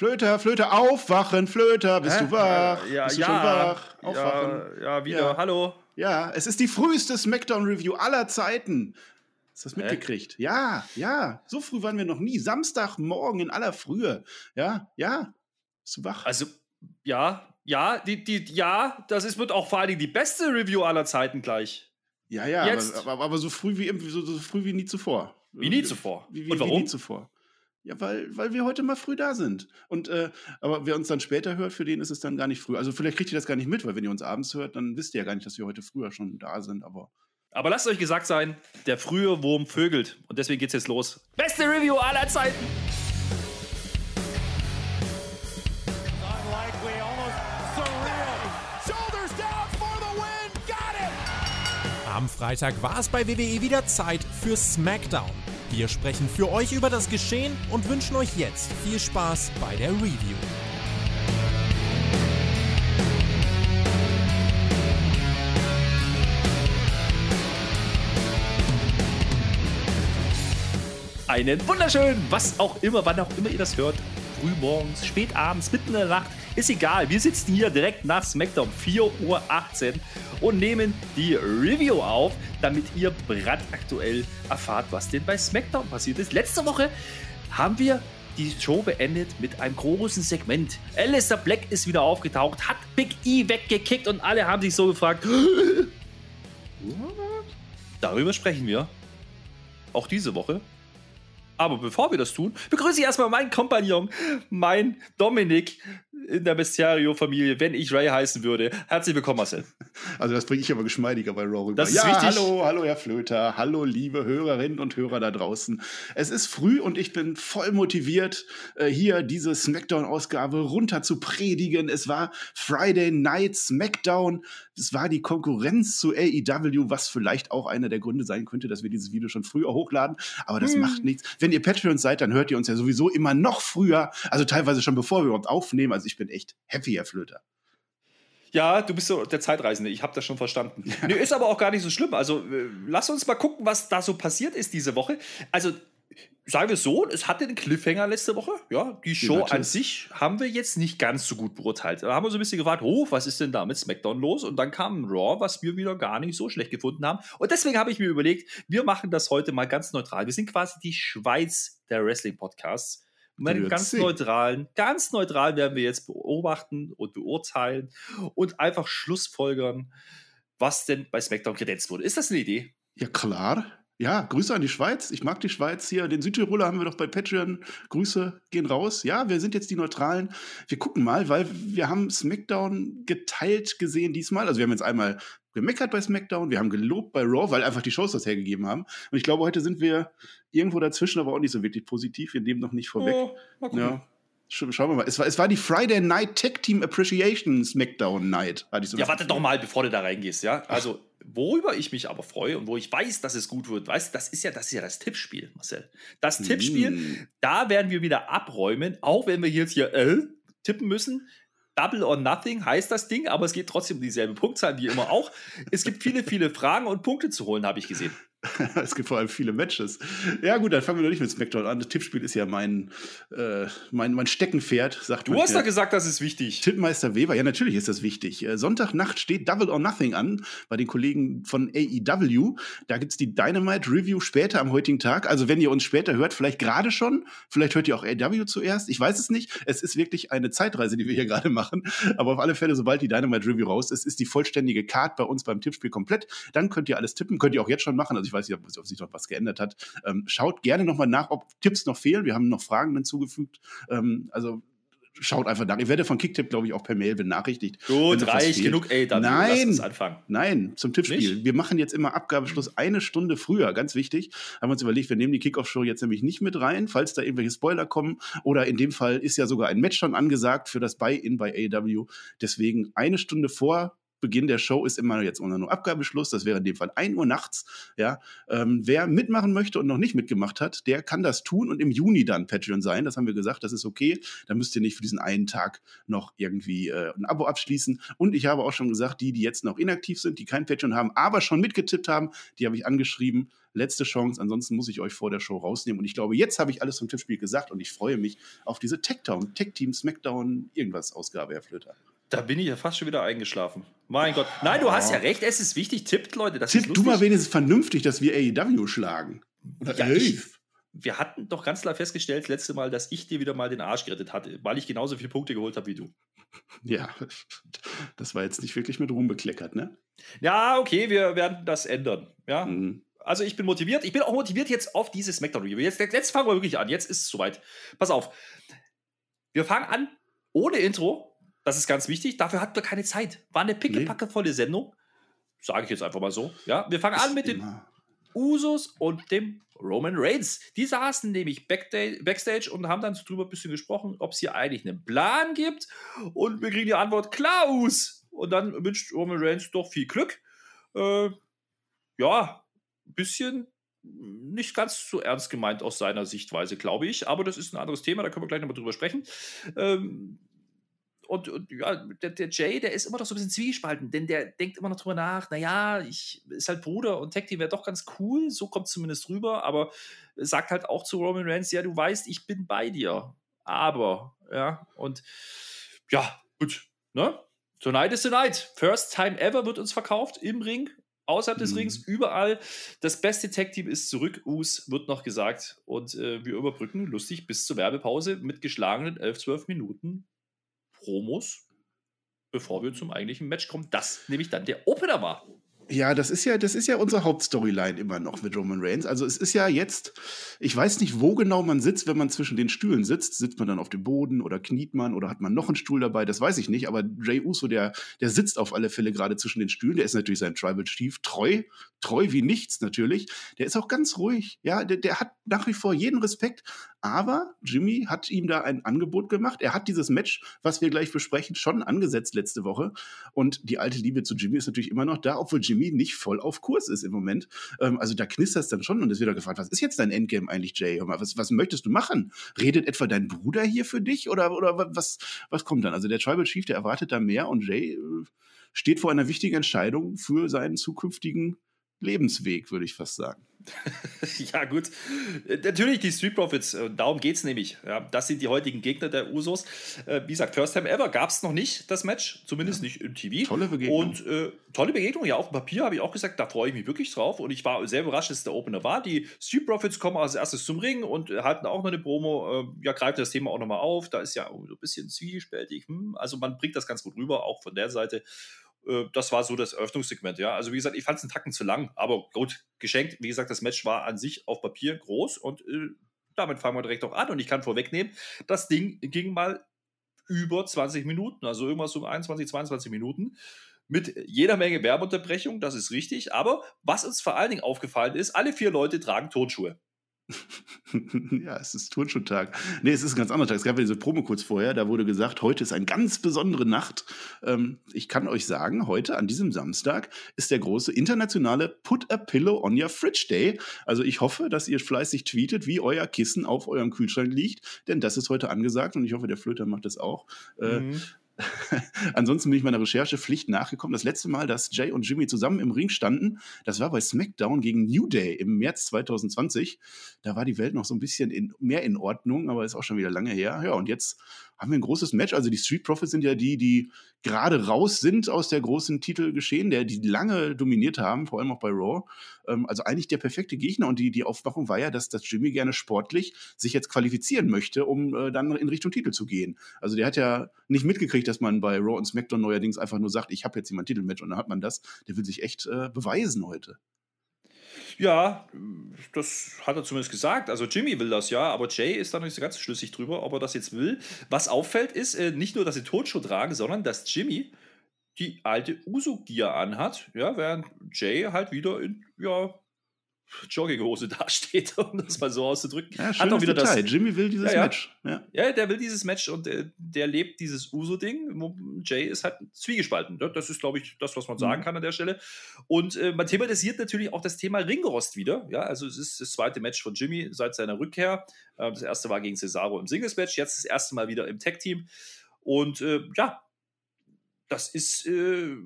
Flöter, Flöter, aufwachen, Flöter, bist Hä? du wach? Äh, ja, bist du ja, schon wach? Aufwachen. Ja, ja wieder. Ja. Hallo. Ja, es ist die früheste Smackdown-Review aller Zeiten. Hast du das mitgekriegt? Ja, ja. So früh waren wir noch nie. Samstagmorgen in aller Frühe. Ja, ja. Bist du wach? Also, ja, ja, die, die, ja, das ist, wird auch vor allen Dingen die beste Review aller Zeiten gleich. ja, ja. jetzt- Aber, aber, aber so früh wie so, so früh wie nie zuvor. Wie nie zuvor. Wie, wie, Und Wie warum? nie zuvor. Ja, weil, weil wir heute mal früh da sind. Und äh, aber wer uns dann später hört, für den ist es dann gar nicht früh. Also vielleicht kriegt ihr das gar nicht mit, weil wenn ihr uns abends hört, dann wisst ihr ja gar nicht, dass wir heute früher schon da sind. Aber Aber lasst euch gesagt sein, der frühe Wurm vögelt. Und deswegen geht's jetzt los. Beste Review aller Zeiten. Unlikely, almost surreal. Shoulders down for the win. Got it. Am Freitag war es bei WWE wieder Zeit für SmackDown. Wir sprechen für euch über das Geschehen und wünschen euch jetzt viel Spaß bei der Review. Einen wunderschönen, was auch immer, wann auch immer ihr das hört. Frühmorgens, spätabends, mitten in der Nacht, ist egal. Wir sitzen hier direkt nach SmackDown 4.18 Uhr und nehmen die Review auf, damit ihr brandaktuell erfahrt, was denn bei SmackDown passiert ist. Letzte Woche haben wir die Show beendet mit einem großen Segment. Alistair Black ist wieder aufgetaucht, hat Big E weggekickt und alle haben sich so gefragt, darüber sprechen wir auch diese Woche. Aber bevor wir das tun, begrüße ich erstmal meinen Kompagnon, mein Dominik in der Mysterio-Familie, wenn ich Ray heißen würde. Herzlich willkommen, Marcel. also das bringe ich aber geschmeidiger bei Raw rüber. Das ist ja, wichtig. hallo, hallo Herr Flöter, hallo liebe Hörerinnen und Hörer da draußen. Es ist früh und ich bin voll motiviert, äh, hier diese Smackdown-Ausgabe runter zu predigen. Es war Friday Night Smackdown. Es war die Konkurrenz zu AEW, was vielleicht auch einer der Gründe sein könnte, dass wir dieses Video schon früher hochladen. Aber das macht nichts. Wenn ihr Patreons seid, dann hört ihr uns ja sowieso immer noch früher, also teilweise schon bevor wir überhaupt aufnehmen. Also ich bin echt happy, Herr Flöter. Ja, du bist so der Zeitreisende, ich habe das schon verstanden. Nee, ist aber auch gar nicht so schlimm. Also äh, lass uns mal gucken, was da so passiert ist diese Woche. Also sagen wir es so, es hatte den Cliffhanger letzte Woche. Ja, die Show natürlich. an sich haben wir jetzt nicht ganz so gut beurteilt. Da haben wir so ein bisschen gefragt, oh, was ist denn da mit SmackDown los? Und dann kam Raw, was wir wieder gar nicht so schlecht gefunden haben. Und deswegen habe ich mir überlegt, wir machen das heute mal ganz neutral. Wir sind quasi die Schweiz der Wrestling-Podcasts. Und ganz neutralen, ganz neutral werden wir jetzt beobachten und beurteilen und einfach Schlussfolgern, was denn bei SmackDown kredenzt wurde. Ist das eine Idee? Ja, klar. Ja, Grüße an die Schweiz. Ich mag die Schweiz hier. Den Südtiroler haben wir doch bei Patreon. Grüße gehen raus. Ja, wir sind jetzt die Neutralen. Wir gucken mal, weil wir haben SmackDown geteilt gesehen diesmal. Also wir haben jetzt einmal gemeckert bei SmackDown, wir haben gelobt bei Raw, weil einfach die Shows das hergegeben haben. Und ich glaube, heute sind wir irgendwo dazwischen, aber auch nicht so wirklich positiv. Wir nehmen noch nicht vorweg. Oh, mal gucken. Ja. Sch- Schauen wir mal. Es war, es war die Friday Night Tech Team Appreciation SmackDown Night. Hatte ich so Ja, warte doch mal, bevor du da reingehst, ja. Also, worüber ich mich aber freue und wo ich weiß, dass es gut wird, weißt das ist ja, das ist ja das Tippspiel, Marcel. Das Tippspiel, Mm. da werden wir wieder abräumen, auch wenn wir jetzt hier äh, tippen müssen. Double or Nothing heißt das Ding, aber es geht trotzdem um dieselbe Punktzahl wie immer auch. Es gibt viele, viele Fragen und Punkte zu holen, habe ich gesehen. es gibt vor allem viele Matches. Ja, gut, dann fangen wir doch nicht mit SmackDown an. Das Tippspiel ist ja mein, äh, mein, mein Steckenpferd, sagt Du hast ja. doch gesagt, das ist wichtig. Tippmeister Weber, ja, natürlich ist das wichtig. Äh, Sonntagnacht steht Double or Nothing an bei den Kollegen von AEW. Da gibt's die Dynamite Review später am heutigen Tag. Also, wenn ihr uns später hört, vielleicht gerade schon, vielleicht hört ihr auch AEW zuerst. Ich weiß es nicht. Es ist wirklich eine Zeitreise, die wir hier gerade machen. Aber auf alle Fälle, sobald die Dynamite Review raus ist, ist die vollständige Card bei uns beim Tippspiel komplett. Dann könnt ihr alles tippen, könnt ihr auch jetzt schon machen. Also, ich weiß nicht, ob, sich noch was geändert hat. Ähm, schaut gerne nochmal nach, ob Tipps noch fehlen. Wir haben noch Fragen hinzugefügt. Ähm, also, schaut einfach nach. Ich werde von Kicktip, glaube ich, auch per Mail benachrichtigt. Gut, fehlt. genug, ey, dann lass Nein, uns anfangen. nein, zum Tippspiel. Nicht? Wir machen jetzt immer Abgabeschluss eine Stunde früher, ganz wichtig. Haben wir uns überlegt, wir nehmen die Kickoff-Show jetzt nämlich nicht mit rein, falls da irgendwelche Spoiler kommen. Oder in dem Fall ist ja sogar ein Match schon angesagt für das Buy-In bei AEW. Deswegen eine Stunde vor Beginn der Show ist immer jetzt unser nur Abgabeschluss. Das wäre in dem Fall 1 Uhr nachts. Ja, ähm, wer mitmachen möchte und noch nicht mitgemacht hat, der kann das tun und im Juni dann Patreon sein. Das haben wir gesagt, das ist okay. Da müsst ihr nicht für diesen einen Tag noch irgendwie äh, ein Abo abschließen. Und ich habe auch schon gesagt, die, die jetzt noch inaktiv sind, die kein Patreon haben, aber schon mitgetippt haben, die habe ich angeschrieben. Letzte Chance, ansonsten muss ich euch vor der Show rausnehmen. Und ich glaube, jetzt habe ich alles zum Tippspiel gesagt und ich freue mich auf diese Tech-Team, Smackdown, irgendwas Ausgabe, Herr Flöter. Da bin ich ja fast schon wieder eingeschlafen. Mein Gott. Nein, du hast ja recht, es ist wichtig. Tippt, Leute. Das Tipp ist du mal wenigstens vernünftig, dass wir AEW schlagen. Oder Ja, ich- Wir hatten doch ganz klar festgestellt, das letzte Mal, dass ich dir wieder mal den Arsch gerettet hatte, weil ich genauso viele Punkte geholt habe wie du. Ja, das war jetzt nicht wirklich mit Ruhm bekleckert, ne? Ja, okay, wir werden das ändern. Ja, Mhm. also ich bin motiviert. Ich bin auch motiviert jetzt auf diese Smackdown-Review. Jetzt, jetzt fangen wir wirklich an. Jetzt ist es soweit. Pass auf. Wir fangen an ohne Intro. Das ist ganz wichtig. Dafür hatten wir keine Zeit. War eine pickepackevolle Sendung. Sage ich jetzt einfach mal so. Ja, wir fangen an mit den Immer. Usos und dem Roman Reigns. Die saßen nämlich backstage und haben dann drüber ein bisschen gesprochen, ob es hier eigentlich einen Plan gibt. Und wir kriegen die Antwort, Klaus! Und dann wünscht Roman Reigns doch viel Glück. Äh, ja, ein bisschen nicht ganz so ernst gemeint aus seiner Sichtweise, glaube ich. Aber das ist ein anderes Thema, da können wir gleich nochmal drüber sprechen. Ähm, und, und ja, der, der Jay, der ist immer noch so ein bisschen zwiegespalten, denn der denkt immer noch drüber nach, naja, ich ist halt Bruder und Tag Team wäre doch ganz cool, so kommt es zumindest rüber, aber sagt halt auch zu Roman Reigns, ja, du weißt, ich bin bei dir. Aber, ja, und ja, gut, ne? Tonight is the night. First time ever wird uns verkauft im Ring, außerhalb des Mhm. Rings, überall. Das beste Tag-Team ist zurück, Us, wird noch gesagt. Und äh, wir überbrücken lustig bis zur Werbepause mit geschlagenen 11, 12 Minuten Promos, bevor wir zum eigentlichen Match kommen. Das nämlich dann der Opener war. Ja, das ist ja, das ist ja unsere Hauptstoryline immer noch mit Roman Reigns. Also es ist ja jetzt, ich weiß nicht, wo genau man sitzt, wenn man zwischen den Stühlen sitzt. Sitzt man dann auf dem Boden oder kniet man oder hat man noch einen Stuhl dabei? Das weiß ich nicht. Aber Jay Uso, der, der sitzt auf alle Fälle gerade zwischen den Stühlen. Der ist natürlich sein Tribal Chief treu, treu wie nichts natürlich. Der ist auch ganz ruhig. Ja, der, der hat nach wie vor jeden Respekt. Aber Jimmy hat ihm da ein Angebot gemacht. Er hat dieses Match, was wir gleich besprechen, schon angesetzt letzte Woche. Und die alte Liebe zu Jimmy ist natürlich immer noch da, obwohl Jimmy nicht voll auf Kurs ist im Moment. Ähm, also da knistert es dann schon und es wird auch gefragt, was ist jetzt dein Endgame eigentlich, Jay? Was, was möchtest du machen? Redet etwa dein Bruder hier für dich oder, oder wa- was, was kommt dann? Also der Tribal Chief, der erwartet da mehr und Jay äh, steht vor einer wichtigen Entscheidung für seinen zukünftigen Lebensweg, würde ich fast sagen. ja, gut. Äh, Natürlich die Street Profits, äh, darum geht es nämlich. Ja, das sind die heutigen Gegner der Usos. Äh, wie gesagt, First Time Ever gab es noch nicht, das Match, zumindest nicht im TV. Tolle Begegnung. Und äh, tolle Begegnung, ja, auf dem Papier habe ich auch gesagt, da freue ich mich wirklich drauf. Und ich war sehr überrascht, dass es der Opener war. Die Street Profits kommen als erstes zum Ring und halten auch noch eine Promo, ja, greifen das Thema auch nochmal auf. Da ist ja so ein bisschen zwiespältig. Hm? Also man bringt das ganz gut rüber, auch von der Seite. Äh, Das war so das Eröffnungssegment, ja. Also wie gesagt, ich fand es einen Tacken zu lang, aber gut, geschenkt. Wie gesagt, das Match war an sich auf Papier groß und äh, damit fangen wir direkt auch an. Und ich kann vorwegnehmen, das Ding ging mal über 20 Minuten, also irgendwas um 21, 22 Minuten. Mit jeder Menge Werbeunterbrechung, das ist richtig. Aber was uns vor allen Dingen aufgefallen ist, alle vier Leute tragen Turnschuhe. ja, es ist Turnschuhtag. Nee, es ist ein ganz anderer Tag. Es gab ja diese Promo kurz vorher, da wurde gesagt, heute ist eine ganz besondere Nacht. Ähm, ich kann euch sagen, heute an diesem Samstag ist der große internationale Put a Pillow on Your Fridge Day. Also ich hoffe, dass ihr fleißig tweetet, wie euer Kissen auf eurem Kühlschrank liegt, denn das ist heute angesagt und ich hoffe, der Flöter macht das auch. Äh, Mhm. Ansonsten bin ich meiner Recherchepflicht nachgekommen. Das letzte Mal, dass Jay und Jimmy zusammen im Ring standen, das war bei SmackDown gegen New Day im März 2020. Da war die Welt noch so ein bisschen in, mehr in Ordnung, aber ist auch schon wieder lange her. Ja, und jetzt haben wir ein großes Match. Also die Street Profits sind ja die, die gerade raus sind aus der großen Titelgeschehen, der die lange dominiert haben, vor allem auch bei Raw. Ähm, also eigentlich der perfekte Gegner. Und die, die Aufmachung war ja, dass, dass Jimmy gerne sportlich sich jetzt qualifizieren möchte, um äh, dann in Richtung Titel zu gehen. Also der hat ja nicht mitgekriegt, dass man bei Raw und SmackDown neuerdings einfach nur sagt, ich habe jetzt mein Titelmatch und dann hat man das. Der will sich echt äh, beweisen heute. Ja, das hat er zumindest gesagt. Also Jimmy will das ja, aber Jay ist da nicht so ganz schlüssig drüber, ob er das jetzt will. Was auffällt, ist äh, nicht nur, dass sie Turnschuhe tragen, sondern dass Jimmy die alte Uso-Gear anhat, ja, während Jay halt wieder in, ja, Jogginghose dasteht, um das mal so auszudrücken. Ja, Hat auch wieder Detail. das. Jimmy will dieses Ja, ja. Match. Ja. Ja, der will dieses Match und äh, der lebt dieses Uso-Ding. Wo Jay ist halt zwiegespalten. Ne? Das ist, glaube ich, das, was man sagen Mhm. kann an der Stelle. Und äh, man thematisiert natürlich auch das Thema Ringrost wieder. Ja, also es ist das zweite Match von Jimmy seit seiner Rückkehr. Äh, das erste war gegen Cesaro im Singles-Match, jetzt das erste Mal wieder im Tag-Team. Und äh, ja, das ist äh,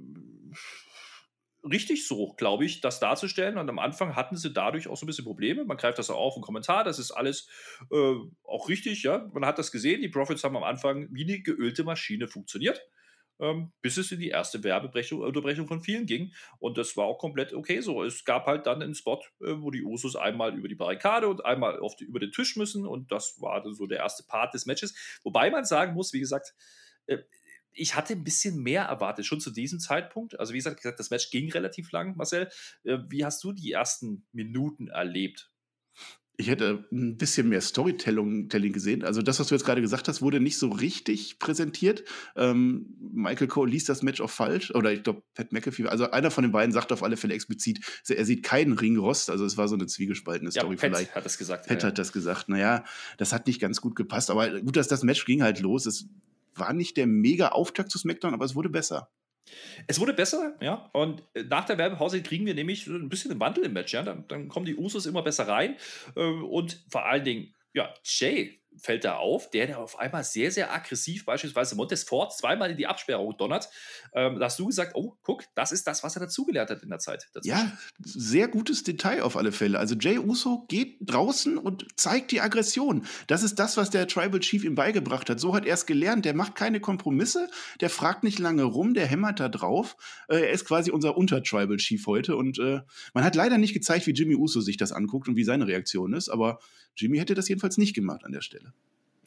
richtig so, glaube ich, das darzustellen. Und am Anfang hatten sie dadurch auch so ein bisschen Probleme. Man greift das auch auf im Kommentar, das ist alles äh, auch richtig, ja. Man hat das gesehen, die Profits haben am Anfang wie eine geölte Maschine funktioniert. Ähm, bis es in die erste Werbeunterbrechung von vielen ging. Und das war auch komplett okay so. Es gab halt dann einen Spot, äh, wo die Usos einmal über die Barrikade und einmal auf die, über den Tisch müssen. Und das war dann so der erste Part des Matches. Wobei man sagen muss, wie gesagt, äh, ich hatte ein bisschen mehr erwartet, schon zu diesem Zeitpunkt. Also, wie gesagt, das Match ging relativ lang, Marcel. Äh, Wie hast du die ersten Minuten erlebt? Ich hätte ein bisschen mehr Storytelling Telling gesehen. Also das, was du jetzt gerade gesagt hast, wurde nicht so richtig präsentiert. Ähm, Michael Cole liest das Match auch falsch. Oder ich glaube, Pat McAfee, also einer von den beiden sagt auf alle Fälle explizit, er sieht keinen Ringrost. Also es war so eine zwiegespaltene Story Pat vielleicht. hat das gesagt. Pat ja. hat das gesagt. Naja, das hat nicht ganz gut gepasst. Aber gut, dass das Match ging halt los. Es war nicht der mega Auftakt zu SmackDown, aber es wurde besser. Es wurde besser, ja. Und äh, nach der Werbepause kriegen wir nämlich ein bisschen einen Wandel im Match, ja. Dann, dann kommen die Usos immer besser rein. äh, Und vor allen Dingen, ja, Jay fällt da auf, der, der auf einmal sehr, sehr aggressiv beispielsweise Montes Ford zweimal in die Absperrung donnert. Ähm, da hast du gesagt, oh, guck, das ist das, was er dazugelernt hat in der Zeit. dazwischen. Ja, sehr gutes Detail auf alle Fälle. Also Jay Uso geht draußen und zeigt die Aggression. Das ist das, was der Tribal Chief ihm beigebracht hat. So hat er es gelernt. Der macht keine Kompromisse, der fragt nicht lange rum, der hämmert da drauf. Äh, er ist quasi unser Unter-Tribal Chief heute. Und äh, man hat leider nicht gezeigt, wie Jimmy Uso sich das anguckt und wie seine Reaktion ist. Aber Jimmy hätte das jedenfalls nicht gemacht an der Stelle.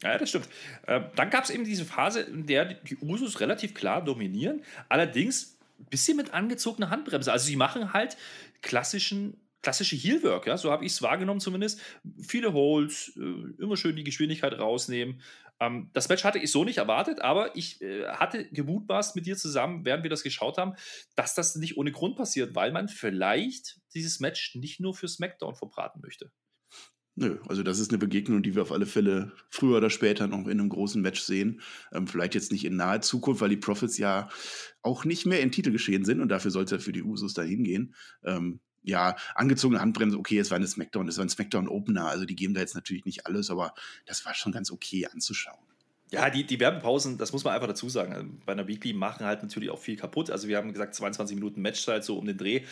Ja, das stimmt. Äh, dann gab es eben diese Phase, in der die- Usos relativ klar dominieren, allerdings ein bisschen mit angezogener Handbremse. Also sie machen halt klassischen, klassische Heelwork, ja? so habe ich es wahrgenommen zumindest. Viele Holds, äh, immer schön die Geschwindigkeit rausnehmen. Ähm, das Match hatte ich so nicht erwartet, aber ich äh, hatte gemutmaßt mit dir zusammen, während wir das geschaut haben, dass das nicht ohne Grund passiert, weil man vielleicht dieses Match nicht nur für SmackDown verbraten möchte. Nö, also das ist eine Begegnung, die wir auf alle Fälle früher oder später noch in einem großen Match sehen. Ähm, vielleicht jetzt nicht in naher Zukunft, weil die Profits ja auch nicht mehr in Titelgeschehen sind und dafür sollte er für die Usos dahin gehen. Ähm, ja, angezogene Handbremse, okay, es war eine Smackdown, es war ein Smackdown-Opener, also die geben da jetzt natürlich nicht alles, aber das war schon ganz okay anzuschauen. Ja, die, die Werbepausen, das muss man einfach dazu sagen. Also Bei einer Weekly machen halt natürlich auch viel kaputt. Also wir haben gesagt, 22 Minuten Matchzeit so um den Dreh.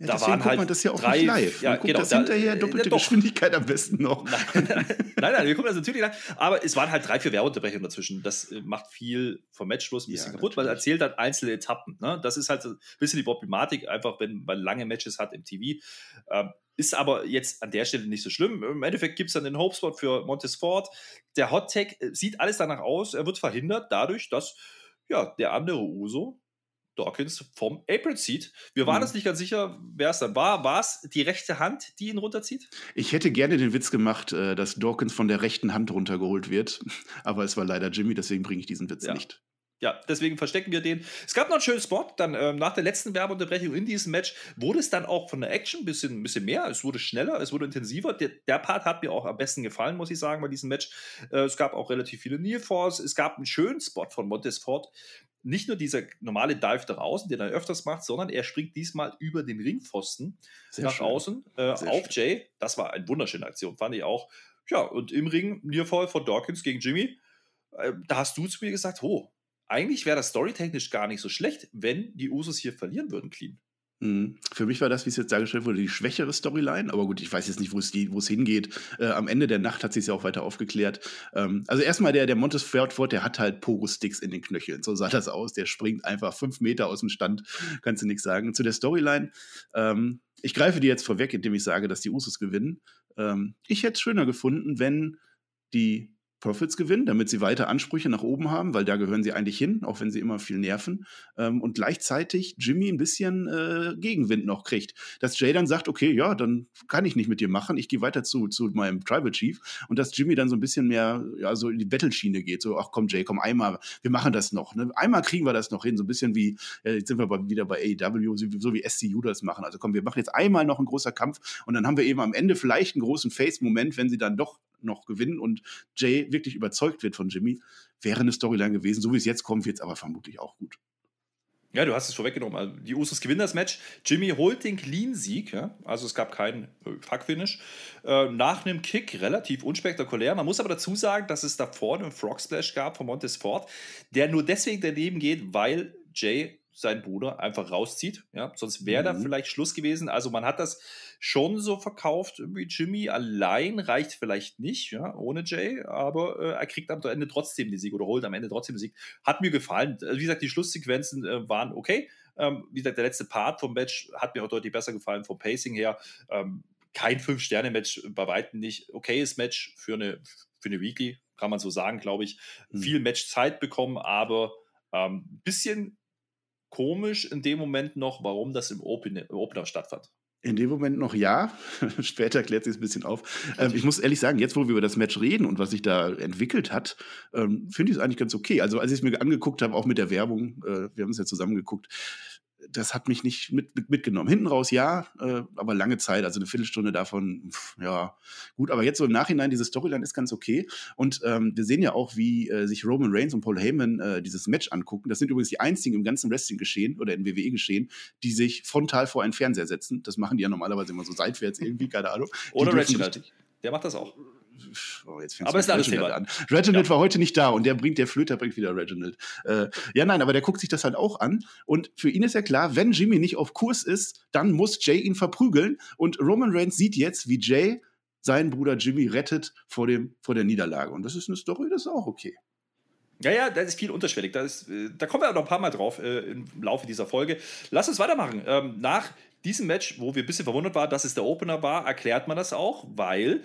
Ja, deswegen guckt man das ja auch nicht live. Ja, man guckt genau, das da- hinterher äh, doppelte doch. Geschwindigkeit am besten noch. Nein, nein, wir gucken das natürlich lang. Aber es waren halt drei, vier Werbeunterbrechungen dazwischen. Das äh, macht viel vom Matchschluss ein Ja, bisschen kaputt, weil er natürlich. erzählt halt einzelne Etappen. Ne? Das ist halt ein bisschen die Problematik, einfach wenn man lange Matches hat im TV. Ähm, ist aber jetzt an der Stelle nicht so schlimm. Im Endeffekt gibt es dann den Hopespot für Montes Ford. Der Hot Tag äh, sieht alles danach aus. Er wird verhindert dadurch, dass ja, der andere Uso, Dawkins, vom Apron zieht. Wir waren Mhm. uns nicht ganz sicher, wer es dann war. War es die rechte Hand, die ihn runterzieht? Ich hätte gerne den Witz gemacht, äh, dass Dawkins von der rechten Hand runtergeholt wird, aber es war leider Jimmy, deswegen bringe ich diesen Witz Ja. nicht. Ja, deswegen verstecken wir den. Es gab noch einen schönen Spot. Dann ähm, nach der letzten Werbeunterbrechung in diesem Match wurde es dann auch von der Action ein bisschen, ein bisschen mehr. Es wurde schneller, es wurde intensiver. Der, der Part hat mir auch am besten gefallen, muss ich sagen, bei diesem Match. Äh, es gab auch relativ viele Near Falls. Es gab einen schönen Spot von Montes Ford. Nicht nur dieser normale Dive da außen, den er öfters macht, sondern er springt diesmal über den Ringpfosten Sehr nach schön. außen äh, auf Jay. Das war eine wunderschöne Aktion, fand ich auch. Ja, und im Ring Nearfall von Dawkins gegen Jimmy. Äh, da hast du zu mir gesagt, oh, eigentlich wäre das storytechnisch gar nicht so schlecht, wenn die Usos hier verlieren würden, clean. Mhm. Für mich war das, wie es jetzt dargestellt wurde, die schwächere Storyline. Aber gut, ich weiß jetzt nicht, wo es, die, es hingeht. Äh, am Ende der Nacht hat sich ja auch weiter aufgeklärt. Ähm, also erstmal der, der Montes Ford, der hat halt Pogo-Sticks in den Knöcheln. So sah das aus. Der springt einfach fünf Meter aus dem Stand. Kannst du nichts sagen. Zu der Storyline. Ähm, ich greife dir jetzt vorweg, indem ich sage, dass die Usos gewinnen. Ähm, ich hätte es schöner gefunden, wenn die Profits gewinnen, damit sie weiter Ansprüche nach oben haben, weil da gehören sie eigentlich hin, auch wenn sie immer viel nerven. Ähm, und gleichzeitig Jimmy ein bisschen äh, Gegenwind noch kriegt. Dass Jay dann sagt, okay, ja, dann kann ich nicht mit dir machen, ich gehe weiter zu, zu meinem Tribal Chief. Und dass Jimmy dann so ein bisschen mehr, ja, so in die Battle-Schiene geht. So, ach komm, Jay, komm, einmal, wir machen das noch. Ne? Einmal kriegen wir das noch hin, so ein bisschen wie, äh, jetzt sind wir bei, wieder bei AEW, so, wie SCU das machen. Also komm, wir machen jetzt einmal noch einen großen Kampf und dann haben wir eben am Ende vielleicht einen großen Face-Moment, wenn sie dann doch noch gewinnen und Jay wirklich überzeugt wird von Jimmy, wäre eine Storyline gewesen. So wie es jetzt kommt, wird es aber vermutlich auch gut. Ja, du hast es vorweggenommen. Also die Usos gewinnen das Match. Jimmy holt den Clean-Sieg. Ja? Also es gab keinen äh, Fuck-Finish. Äh, nach einem Kick relativ unspektakulär. Man muss aber dazu sagen, dass es davor einen Frog Splash gab von Montes Ford, der nur deswegen daneben geht, weil Jay seinen Bruder einfach rauszieht. Ja? Sonst wäre mhm. da vielleicht Schluss gewesen. Also man hat das schon so verkauft wie Jimmy. Allein reicht vielleicht nicht, ja, ohne Jay, aber äh, er kriegt am Ende trotzdem den Sieg oder holt am Ende trotzdem den Sieg. Hat mir gefallen. Also, wie gesagt, die Schlusssequenzen äh, waren okay. Ähm, wie gesagt, der letzte Part vom Match hat mir auch deutlich besser gefallen vom Pacing her. Ähm, kein Fünf-Sterne-Match, bei weitem nicht. Okayes Match für eine, für eine Weekly, kann man so sagen, glaube ich. Mhm. Viel Matchzeit bekommen, aber ein ähm, bisschen komisch in dem Moment noch, warum das im, Open, im Opener stattfand. In dem Moment noch ja. Später klärt sich ein bisschen auf. Ähm, ich muss ehrlich sagen, jetzt, wo wir über das Match reden und was sich da entwickelt hat, ähm, finde ich es eigentlich ganz okay. Also, als ich es mir angeguckt habe, auch mit der Werbung, äh, wir haben es ja zusammen geguckt, das hat mich nicht mit, mit, mitgenommen. Hinten raus ja, äh, aber lange Zeit, also eine Viertelstunde davon, pff, ja, gut. Aber jetzt so im Nachhinein, diese Storyline ist ganz okay. Und ähm, wir sehen ja auch, wie äh, sich Roman Reigns und Paul Heyman äh, dieses Match angucken. Das sind übrigens die einzigen im ganzen Wrestling-Geschehen oder in WWE-Geschehen, die sich frontal vor einen Fernseher setzen. Das machen die ja normalerweise immer so seitwärts irgendwie, keine Ahnung. Oder Reginald. Der macht das auch. Oh, jetzt aber ist alles Thema. An. Reginald ja. war heute nicht da und der bringt, der Flöter bringt wieder Reginald. Äh, ja, nein, aber der guckt sich das halt auch an und für ihn ist ja klar, wenn Jimmy nicht auf Kurs ist, dann muss Jay ihn verprügeln und Roman Reigns sieht jetzt, wie Jay seinen Bruder Jimmy rettet vor, dem, vor der Niederlage und das ist eine Story, das ist auch okay. Ja, ja, das ist viel unterschwellig. Da, ist, äh, da kommen wir noch ein paar Mal drauf äh, im Laufe dieser Folge. Lass uns weitermachen. Ähm, nach diesem Match, wo wir ein bisschen verwundert waren, dass es der Opener war, erklärt man das auch, weil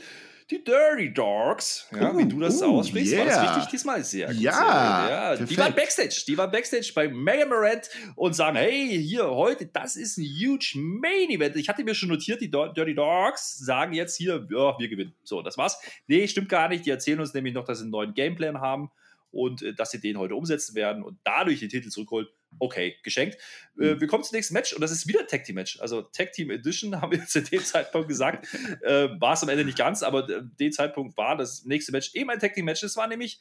die Dirty Dogs, ja, uh, wie du das uh, aussprichst, yeah. war das richtig diesmal sehr gut. Ja, ja die waren Backstage, die waren Backstage bei Mega Morant und sagen, hey, hier heute, das ist ein huge Main Event. Ich hatte mir schon notiert, die Dirty Dogs sagen jetzt hier, ja, wir gewinnen. So, das war's. Nee, stimmt gar nicht. Die erzählen uns nämlich noch, dass sie einen neuen Gameplan haben und äh, dass sie den heute umsetzen werden und dadurch den Titel zurückholen. Okay, geschenkt. Äh, mhm. wir kommen zum nächsten Match und das ist wieder ein Tag Team Match. Also Tag Team Edition haben wir zu dem Zeitpunkt gesagt. äh, war es am Ende nicht ganz, aber äh, dem Zeitpunkt war das nächste Match eben ein Tag Team Match. Das war nämlich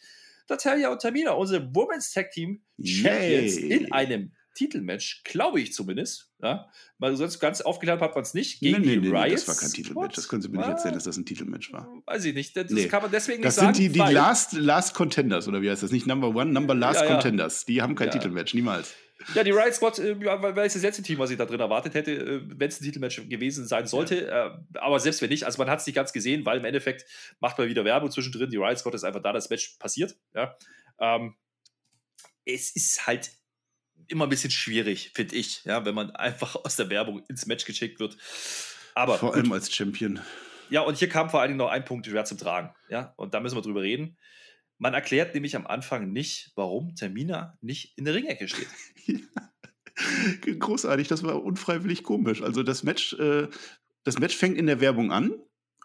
Natalia und Tamina, unsere Women's Tag Team Champions Yay. in einem Titelmatch, glaube ich zumindest. Ja, weil sonst ganz aufgeklärt hat man es nicht. Gegen nee, nee, die nee, Riots. das war kein Titelmatch. Das können Sie mir nicht erzählen, dass das ein Titelmatch war. Weiß ich nicht. Das nee. kann man deswegen das nicht sagen. Das sind die, die last, last Contenders, oder wie heißt das? Nicht Number One, Number Last ja, ja. Contenders. Die haben kein ja. Titelmatch, niemals. Ja, die Riot Squad äh, wäre das letzte Team, was ich da drin erwartet hätte, äh, wenn es ein Titelmatch gewesen sein sollte. Ja. Äh, aber selbst wenn nicht, also man hat es nicht ganz gesehen, weil im Endeffekt macht man wieder Werbung zwischendrin. Die Riot Squad ist einfach da, das Match passiert. Ja. Ähm, es ist halt immer ein bisschen schwierig, finde ich, ja, wenn man einfach aus der Werbung ins Match geschickt wird. Aber vor allem als Champion. Ja, und hier kam vor allen Dingen noch ein Punkt schwer zum Tragen. Ja, und da müssen wir drüber reden. Man erklärt nämlich am Anfang nicht, warum Termina nicht in der Ringecke steht. ja. Großartig, das war unfreiwillig komisch. Also das Match, äh, das Match fängt in der Werbung an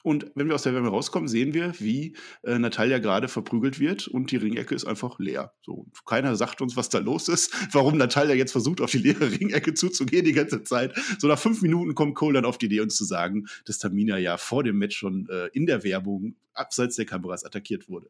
und wenn wir aus der Wärme rauskommen, sehen wir, wie äh, Natalia gerade verprügelt wird und die Ringecke ist einfach leer. So, keiner sagt uns, was da los ist, warum Natalia jetzt versucht, auf die leere Ringecke zuzugehen die ganze Zeit. So nach fünf Minuten kommt Cole dann auf die Idee, uns zu sagen, dass Tamina ja vor dem Match schon äh, in der Werbung abseits der Kameras attackiert wurde.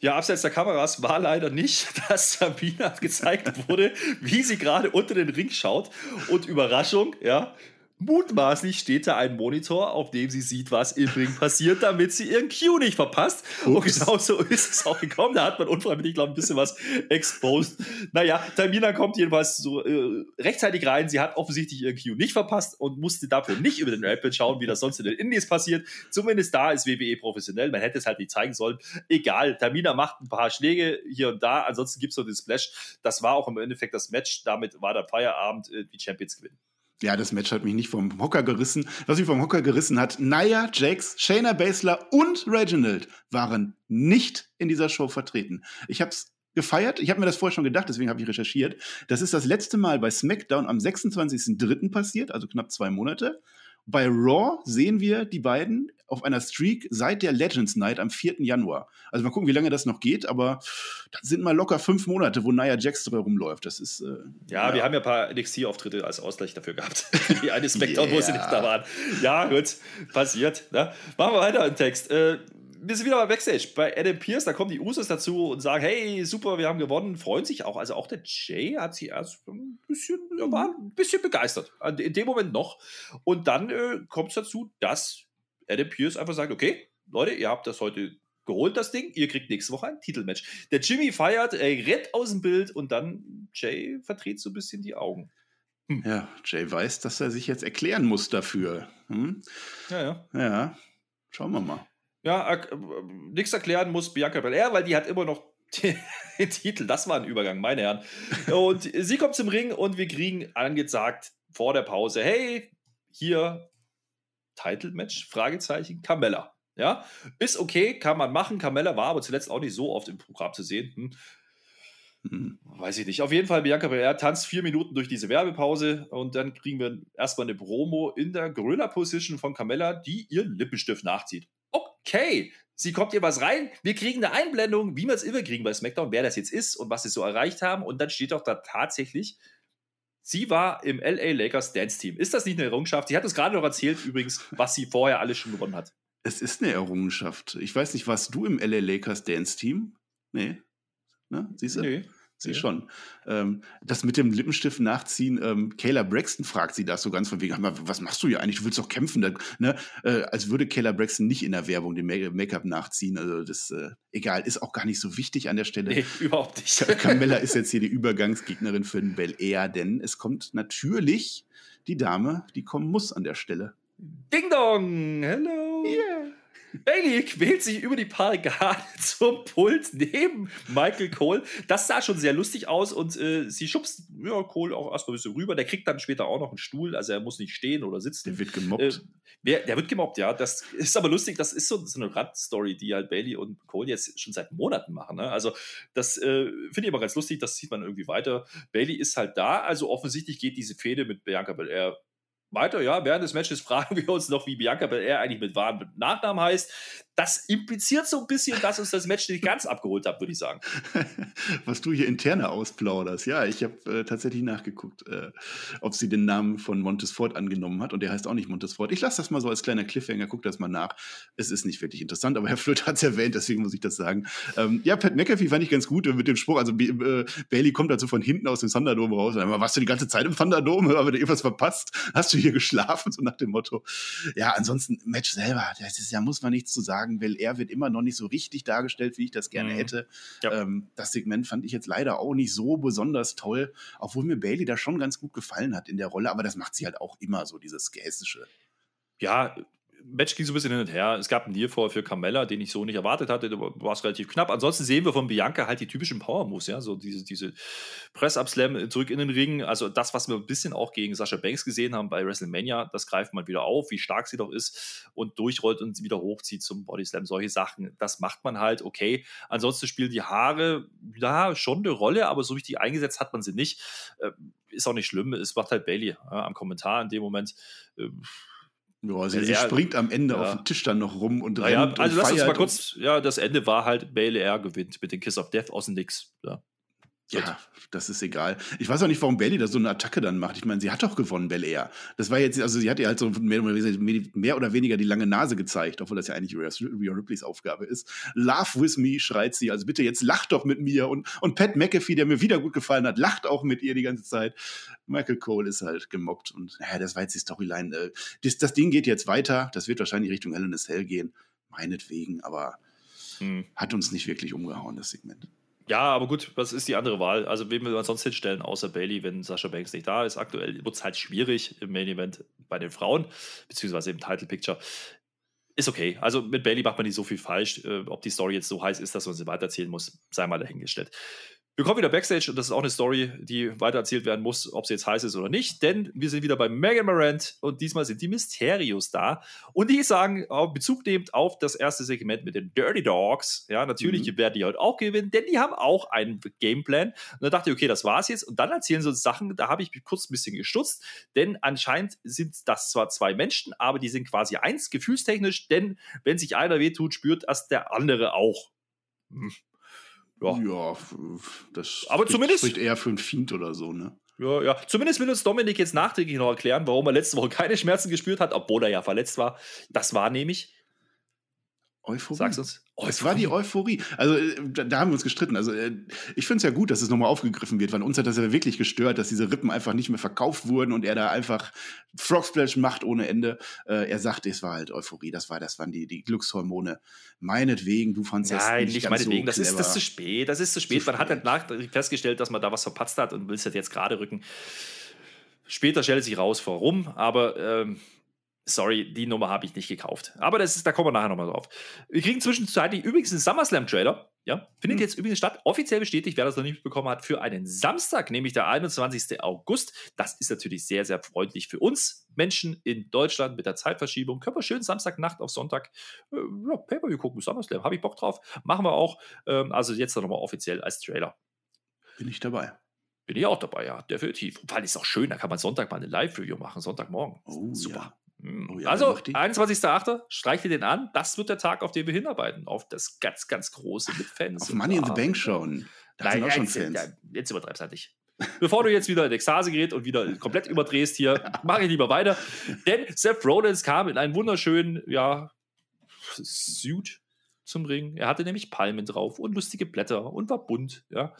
Ja, abseits der Kameras war leider nicht, dass Sabina gezeigt wurde, wie sie gerade unter den Ring schaut. Und Überraschung, ja, Mutmaßlich steht da ein Monitor, auf dem sie sieht, was im Ring passiert, damit sie ihren Cue nicht verpasst. Ups. Und genau so ist es auch gekommen. Da hat man unfreiwillig, glaube ich, ein bisschen was exposed. Naja, Tamina kommt jedenfalls so äh, rechtzeitig rein. Sie hat offensichtlich ihren Cue nicht verpasst und musste dafür nicht über den Rapid schauen, wie das sonst in den Indies passiert. Zumindest da ist WWE professionell. Man hätte es halt nicht zeigen sollen. Egal, Tamina macht ein paar Schläge hier und da. Ansonsten gibt es noch den Splash. Das war auch im Endeffekt das Match. Damit war der Feierabend. Äh, die Champions gewinnen. Ja, das Match hat mich nicht vom Hocker gerissen. Was mich vom Hocker gerissen hat, Nia Jax, Shayna Baszler und Reginald waren nicht in dieser Show vertreten. Ich habe es gefeiert. Ich habe mir das vorher schon gedacht, deswegen habe ich recherchiert. Das ist das letzte Mal bei SmackDown am 26.03. passiert, also knapp zwei Monate. Bei Raw sehen wir die beiden auf einer Streak seit der Legends Night am 4. Januar. Also mal gucken, wie lange das noch geht, aber das sind mal locker fünf Monate, wo Nia Jax drüber rumläuft. Das ist. Äh, ja, ja, wir haben ja ein paar NXT-Auftritte als Ausgleich dafür gehabt. die eine Smackdown, yeah. wo sie nicht da waren. Ja, gut, passiert. Ne? Machen wir weiter im Text. Äh, wir sind wieder bei Backstage bei Adam Pierce. Da kommen die Usos dazu und sagen: Hey, super, wir haben gewonnen. Freuen sich auch. Also auch der Jay hat sich erst ein bisschen, ja, war ein bisschen begeistert. In dem Moment noch. Und dann äh, kommt es dazu, dass Adam Pierce einfach sagt: Okay, Leute, ihr habt das heute geholt, das Ding. Ihr kriegt nächste Woche ein Titelmatch. Der Jimmy feiert, er rennt aus dem Bild und dann Jay verdreht so ein bisschen die Augen. Hm. Ja, Jay weiß, dass er sich jetzt erklären muss dafür. Hm? Ja, ja. Ja, schauen wir mal. Ja, äh, nichts erklären muss Bianca Belair, weil die hat immer noch den Titel. Das war ein Übergang, meine Herren. Und sie kommt zum Ring und wir kriegen angesagt vor der Pause: Hey, hier Title Match? Fragezeichen. Carmella. Ja, ist okay, kann man machen. Carmella war aber zuletzt auch nicht so oft im Programm zu sehen. Hm. Hm. Weiß ich nicht. Auf jeden Fall, Bianca Belair tanzt vier Minuten durch diese Werbepause und dann kriegen wir erstmal eine Promo in der Gorilla-Position von Carmella, die ihren Lippenstift nachzieht okay, sie kommt ihr was rein, wir kriegen eine Einblendung, wie wir es immer kriegen bei SmackDown, wer das jetzt ist und was sie so erreicht haben. Und dann steht doch da tatsächlich, sie war im LA Lakers Dance Team. Ist das nicht eine Errungenschaft? Sie hat uns gerade noch erzählt, übrigens, was sie vorher alles schon gewonnen hat. Es ist eine Errungenschaft. Ich weiß nicht, warst du im LA Lakers Dance Team? Nee. Ne? Siehst du? Nee. Sie ja. schon. Ähm, das mit dem Lippenstift nachziehen, ähm, Kayla Braxton fragt sie das so ganz von wegen, was machst du hier eigentlich? Du willst doch kämpfen. Da, ne? äh, als würde Kayla Braxton nicht in der Werbung den Make-up nachziehen. Also das, äh, egal, ist auch gar nicht so wichtig an der Stelle. Nee, überhaupt nicht. Camilla ist jetzt hier die Übergangsgegnerin für den Bel Air, denn es kommt natürlich die Dame, die kommen muss an der Stelle. Ding Dong! Hello! Yeah. Bailey quält sich über die Paragade zum Pult neben Michael Cole. Das sah schon sehr lustig aus und äh, sie schubst ja, Cole auch erstmal ein bisschen rüber. Der kriegt dann später auch noch einen Stuhl, also er muss nicht stehen oder sitzen. Der wird gemobbt. Äh, wer, der wird gemobbt, ja. Das ist aber lustig. Das ist so, so eine Randstory, die halt Bailey und Cole jetzt schon seit Monaten machen. Ne? Also, das äh, finde ich aber ganz lustig. Das sieht man irgendwie weiter. Bailey ist halt da. Also, offensichtlich geht diese Fehde mit Bianca Belair weiter, ja, während des Matches fragen wir uns noch, wie Bianca Belair eigentlich mit wahren Nachnamen heißt das impliziert so ein bisschen, dass uns das Match nicht ganz abgeholt hat, würde ich sagen. Was du hier interne ausplauderst. Ja, ich habe äh, tatsächlich nachgeguckt, äh, ob sie den Namen von Montesfort angenommen hat. Und der heißt auch nicht Montesfort. Ich lasse das mal so als kleiner Cliffhanger, guck das mal nach. Es ist nicht wirklich interessant, aber Herr Flöte hat es erwähnt, deswegen muss ich das sagen. Ähm, ja, Pat McAfee fand ich ganz gut mit dem Spruch. Also äh, Bailey kommt dazu von hinten aus dem Thunderdome raus. Und dann, warst du die ganze Zeit im Thunderdome? Aber du irgendwas verpasst? Hast du hier geschlafen? So nach dem Motto. Ja, ansonsten, Match selber, das ist, da muss man nichts zu sagen will, er wird immer noch nicht so richtig dargestellt, wie ich das gerne mhm. hätte. Ja. Ähm, das Segment fand ich jetzt leider auch nicht so besonders toll, obwohl mir Bailey da schon ganz gut gefallen hat in der Rolle, aber das macht sie halt auch immer so, dieses Gäsische. Ja, Match ging so ein bisschen hin und her. Es gab einen Nearfall für Carmella, den ich so nicht erwartet hatte. Da war es relativ knapp. Ansonsten sehen wir von Bianca halt die typischen Power-Moves, ja. So diese, diese Press-Up-Slam zurück in den Ring. Also das, was wir ein bisschen auch gegen Sascha Banks gesehen haben bei WrestleMania, das greift man wieder auf, wie stark sie doch ist und durchrollt und wieder hochzieht zum Body-Slam. Solche Sachen, das macht man halt, okay. Ansonsten spielen die Haare, ja, schon eine Rolle, aber so richtig eingesetzt hat man sie nicht. Äh, ist auch nicht schlimm. Es macht halt Bailey ja, am Kommentar in dem Moment. Äh, ja, sie, sie springt am Ende ja. auf den Tisch dann noch rum und rennt. Ja, also und lass uns mal kurz, ja, das Ende war halt, Bailey R gewinnt mit dem Kiss of Death aus dem Nix. Ja. Ja, das ist egal. Ich weiß auch nicht, warum Bailey da so eine Attacke dann macht. Ich meine, sie hat doch gewonnen, Bel Air. Das war jetzt, also sie hat ihr halt so mehr oder, weniger, mehr oder weniger die lange Nase gezeigt, obwohl das ja eigentlich Rhea Ripleys Aufgabe ist. Love with me, schreit sie. Also bitte jetzt lacht doch mit mir. Und, und Pat McAfee, der mir wieder gut gefallen hat, lacht auch mit ihr die ganze Zeit. Michael Cole ist halt gemobbt. Und ja, das war jetzt die Storyline. Äh, das, das Ding geht jetzt weiter. Das wird wahrscheinlich Richtung Hell in a Cell gehen. Meinetwegen, aber hm. hat uns nicht wirklich umgehauen, das Segment. Ja, aber gut, was ist die andere Wahl? Also, wen will man sonst hinstellen, außer Bailey, wenn Sascha Banks nicht da ist? Aktuell wird es halt schwierig im Main Event bei den Frauen, beziehungsweise im Title Picture. Ist okay. Also mit Bailey macht man nicht so viel falsch. Äh, ob die Story jetzt so heiß ist, dass man sie weiterzählen muss, sei mal dahingestellt. Wir kommen wieder Backstage und das ist auch eine Story, die weitererzählt werden muss, ob sie jetzt heiß ist oder nicht, denn wir sind wieder bei Megan Morant und diesmal sind die Mysterios da und die sagen, auf Bezug nehmend auf das erste Segment mit den Dirty Dogs, ja, natürlich Mhm. werden die heute auch gewinnen, denn die haben auch einen Gameplan und da dachte ich, okay, das war's jetzt und dann erzählen sie uns Sachen, da habe ich mich kurz ein bisschen gestutzt, denn anscheinend sind das zwar zwei Menschen, aber die sind quasi eins, gefühlstechnisch, denn wenn sich einer wehtut, spürt das der andere auch. Hm. Ja. Ja, das Aber spricht, zumindest- spricht eher für einen Fiend oder so, ne? Ja, ja. Zumindest will uns Dominik jetzt nachträglich noch erklären, warum er letzte Woche keine Schmerzen gespürt hat, obwohl er ja verletzt war. Das war nämlich, Euphorie. sag's uns. Es war die Euphorie. Also äh, da, haben wir uns gestritten. Also äh, ich finde es ja gut, dass es nochmal aufgegriffen wird, weil uns hat das ja wirklich gestört, dass diese Rippen einfach nicht mehr verkauft wurden und er da einfach Frogsplash macht ohne Ende. Äh, er sagte, es war halt Euphorie. Das war, das waren die, die Glückshormone. Meinetwegen, du fandst das nicht, nicht meinetwegen. so das, ist, das ist zu spät. Das ist zu spät. Zu Man hat spät. dann nach festgestellt, dass man da was verpatzt hat und will es jetzt gerade rücken. Später stellt sich raus, warum, aber ähm, sorry, die Nummer habe ich nicht gekauft. Aber das ist, da kommen wir nachher nochmal drauf. Wir kriegen zwischenzeitlich übrigens einen SummerSlam-Trailer. Ja, findet Hm. jetzt übrigens statt, offiziell bestätigt, wer das noch nicht mitbekommen hat, für einen Samstag, nämlich der 21. August. Das ist natürlich sehr, sehr freundlich für uns Menschen in Deutschland mit der Zeitverschiebung. Können wir schön Samstagnacht auf Sonntag äh, ja, Pay-Per-View gucken, SummerSlam. Habe ich Bock drauf. Machen wir auch. Ähm, also jetzt nochmal offiziell als Trailer. Bin ich dabei. Bin ich auch dabei, ja, definitiv. Und ist es auch schön, da kann man Sonntag mal eine Live-Review machen, Sonntagmorgen. Oh, Super. Mm. Oh ja, also, mach die. 21.08. streicht ihr den an. Das wird der Tag, auf den wir hinarbeiten. Auf das ganz, ganz große mit Fans. Auf Money in the bla. Bank schauen. Da Nein, sind auch schon jetzt, Fans. ja, jetzt übertreib's halt nicht. Bevor du jetzt wieder in Ekstase gerät und wieder komplett überdrehst hier, mache ich lieber weiter. Denn Seth Rollins kam in einen wunderschönen, ja, Suit zum Ring. Er hatte nämlich Palmen drauf und lustige Blätter und war bunt, ja.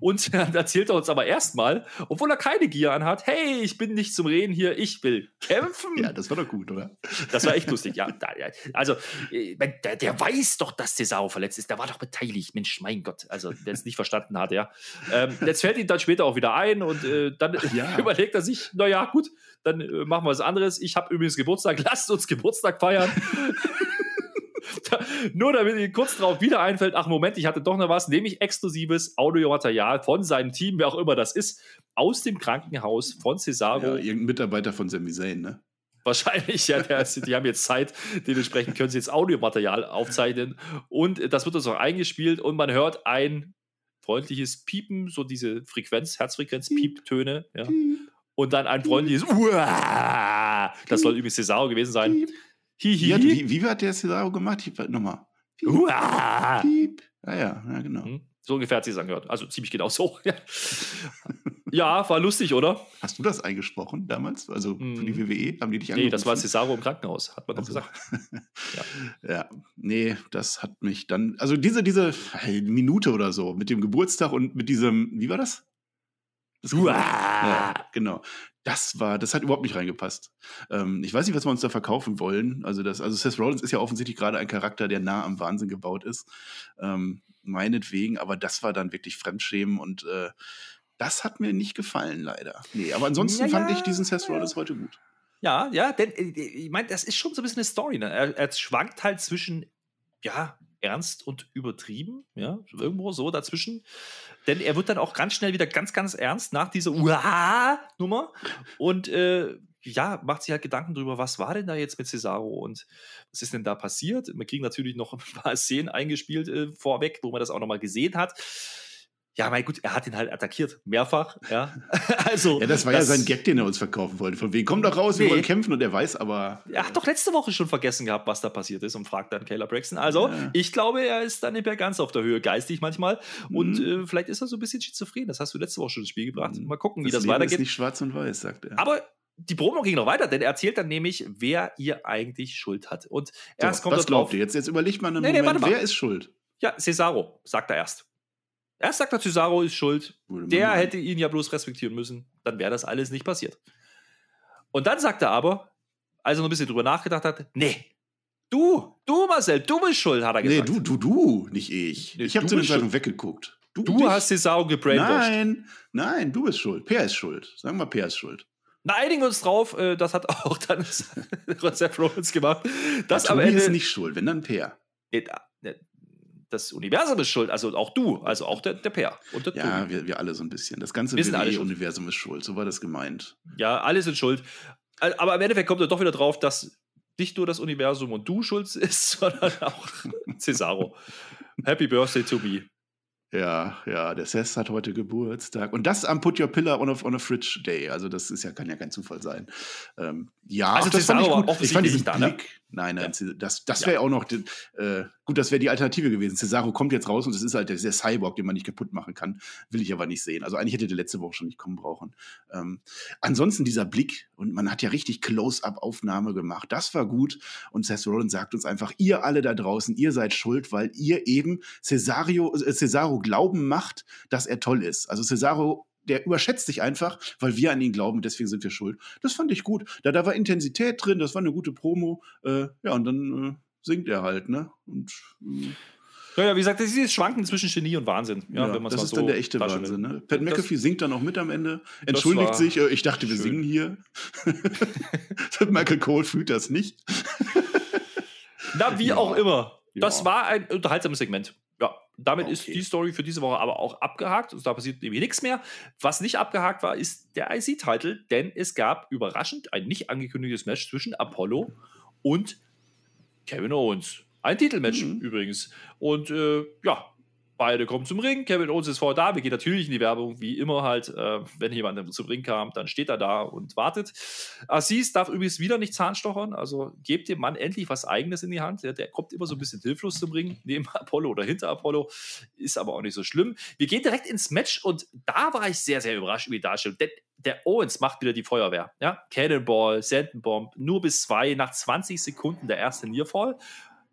Und dann erzählt er uns aber erstmal, obwohl er keine Gier anhat, hey, ich bin nicht zum Reden hier, ich will kämpfen. Ja, das war doch gut, oder? Das war echt lustig, ja. Also, äh, der, der weiß doch, dass Cesaro verletzt ist. Der war doch beteiligt. Mensch, mein Gott. Also, der es nicht verstanden hat, ja. Ähm, jetzt fällt ihm dann später auch wieder ein und äh, dann Ja. überlegt er sich, naja, gut, dann äh, machen wir was anderes. Ich habe übrigens Geburtstag, lasst uns Geburtstag feiern. Da- Nur damit ihm kurz drauf wieder einfällt, ach Moment, ich hatte doch noch was, nämlich exklusives Audiomaterial von seinem Team, wer auch immer das ist, aus dem Krankenhaus von Cesaro. Ja, irgendein Mitarbeiter von Sami Zayn, ne? Wahrscheinlich, ja. Der, die haben jetzt Zeit, dementsprechend können sie jetzt Audiomaterial aufzeichnen. Und äh, das wird uns auch eingespielt und man hört ein freundliches Piepen, so diese Frequenz, Herzfrequenz, Pieptöne. Ja. Und dann ein freundliches Uah. Das soll übrigens Cesaro gewesen sein. Wie hat, Hihi. wie, wie hat der Cesaro gemacht? Ich, nochmal. Piep, Uah. piep. Ah ja, ja, genau. Hm, So ungefähr hat sie es angehört. Also ziemlich genau so. Ja. ja, war lustig, oder? Hast du das eingesprochen damals? Also für die Mhm. WWE? Haben die dich Nee, das war angerufen? Cesaro im Krankenhaus, hat man doch Also, gesagt. ja, nee, das hat mich dann, also diese, diese Minute oder so mit dem Geburtstag und mit diesem, wie war das? das Uah. ja, genau. Das war, das hat überhaupt nicht reingepasst. Ähm, ich weiß nicht, was wir uns da verkaufen wollen. Also, das, also Seth Rollins ist ja offensichtlich gerade ein Charakter, der nah am Wahnsinn gebaut ist. Ähm, meinetwegen, aber das war dann wirklich Fremdschämen und äh, das hat mir nicht gefallen, leider. Nee, aber ansonsten Ja, fand ja, ich diesen Seth ja. Rollins heute gut. Ja, ja, denn äh, ich meine, das ist schon so ein bisschen eine Story. Ne? Er, er schwankt halt zwischen, ja, ernst und übertrieben, ja, irgendwo so dazwischen. Denn er wird dann auch ganz schnell wieder ganz, ganz ernst nach dieser Uah-Nummer und äh, ja, macht sich halt Gedanken drüber, was war denn da jetzt mit Cesaro und was ist denn da passiert? Wir kriegen natürlich noch ein paar Szenen eingespielt äh, vorweg, wo man das auch nochmal gesehen hat. Ja, mein gut, er hat ihn halt attackiert, mehrfach, ja. also, Ja, das war ja sein Gag, den er uns verkaufen wollte. Von wegen, komm doch raus, wir Nee. wollen kämpfen und er weiß aber. Er hat doch letzte Woche schon vergessen gehabt, was da passiert ist und fragt dann Kayla Braxton. Also, Ja. ich glaube, er ist dann nicht mehr ganz auf der Höhe, geistig manchmal. Und Mhm. äh, vielleicht ist er so ein bisschen schizophren. Das hast du letzte Woche schon ins Spiel gebracht. Mhm. Mal gucken, wie das, Leben ist weitergeht. nicht schwarz und weiß, sagt er. Aber die Promo ging noch weiter, denn er erzählt dann nämlich, wer ihr eigentlich Schuld hat. Und erst so, kommt drauf. glaubt ihr? Jetzt, jetzt überlegt man einen Nee, nee, Moment, mal. wer ist schuld? Ja, Cesaro, sagt er erst. Erst sagt er, Cesaro ist schuld. Der hätte ihn ja bloß respektieren müssen. Dann wäre das alles nicht passiert. Und dann sagt er aber, als er noch ein bisschen drüber nachgedacht hat, nee, du, du Marcel, du bist schuld, hat er Nee, gesagt. du, du, du, nicht ich. Nee, ich habe du zu bist Zeitpunkt weggeguckt. Du dich? hast Cesaro gebrainwashed. Nein, nein, du bist schuld. Per ist schuld. Sagen wir, Per ist schuld. Na, einigen wir uns drauf, äh, das hat auch dann Seth Rollins gemacht. Das am Ende. ist nicht schuld, wenn dann Per. Das Universum ist schuld, also auch du, also auch der, der Per und der Ja, wir, wir alle so ein bisschen. Das ganze. WWE-Universum ist schuld. So war das gemeint. Ja, alle sind schuld. Aber im Endeffekt kommt er doch wieder drauf, dass nicht nur das Universum und du schuld ist, sondern auch Cesaro. Happy Birthday to me. Ja, ja, der Seth hat heute Geburtstag. Und das am Put Your Pillar on a, on a Fridge Day. Also, das ist ja, kann ja kein Zufall sein. Ähm, ja, Also das fand ich gut. Ich offensichtlich fand diesen nicht da, ne? Blick. Nein, nein, das, das Ja. wäre auch noch. Äh, gut, das wäre die Alternative gewesen. Cesaro kommt jetzt raus und das ist halt der, der Cyborg, den man nicht kaputt machen kann. Will ich aber nicht sehen. Also, eigentlich hätte der letzte Woche schon nicht kommen brauchen. Ähm, ansonsten dieser Blick, und man hat ja richtig Close-Up-Aufnahme gemacht. Das war gut. Und Seth Rollins sagt uns einfach, ihr alle da draußen, ihr seid schuld, weil ihr eben Cesario, äh, Cesaro glauben macht, dass er toll ist. Also Cesaro, der überschätzt sich einfach, weil wir an ihn glauben, deswegen sind wir schuld. Das fand ich gut. Da, da war Intensität drin, das war eine gute Promo. Äh, ja, und dann äh, singt er halt, ne? Und äh, Ja, ja, wie gesagt, das ist Schwanken zwischen Genie und Wahnsinn. Ja, ja, wenn das mal ist so dann der echte Wahnsinn, ne? Pat Das- McAfee singt dann auch mit am Ende, entschuldigt sich, äh, ich dachte, wir schön. singen hier. Michael Cole fühlt das nicht. Na, wie Ja. auch immer. Das war ein unterhaltsames Segment. Damit ist Okay. die Story für diese Woche aber auch abgehakt. Also da passiert nämlich nichts mehr. Was nicht abgehakt war, ist der IC-Titel, denn es gab überraschend ein nicht angekündigtes Match zwischen Apollo und Kevin Owens. Ein Titelmatch Mhm. übrigens. Und äh, ja, beide kommen zum Ring. Kevin Owens ist vorher da. Wir gehen natürlich in die Werbung, wie immer halt. Äh, wenn jemand zum Ring kam, dann steht er da und wartet. Aziz darf übrigens wieder nicht zahnstochern. Also gebt dem Mann endlich was Eigenes in die Hand. Der, der kommt immer so ein bisschen hilflos zum Ring, neben Apollo oder hinter Apollo. Ist aber auch nicht so schlimm. Wir gehen direkt ins Match und da war ich sehr, sehr überrascht über die Darstellung. Denn der Owens macht wieder die Feuerwehr. Ja? Cannonball, Sentenbomb, nur bis zwei, nach 20 Sekunden der erste Nearfall.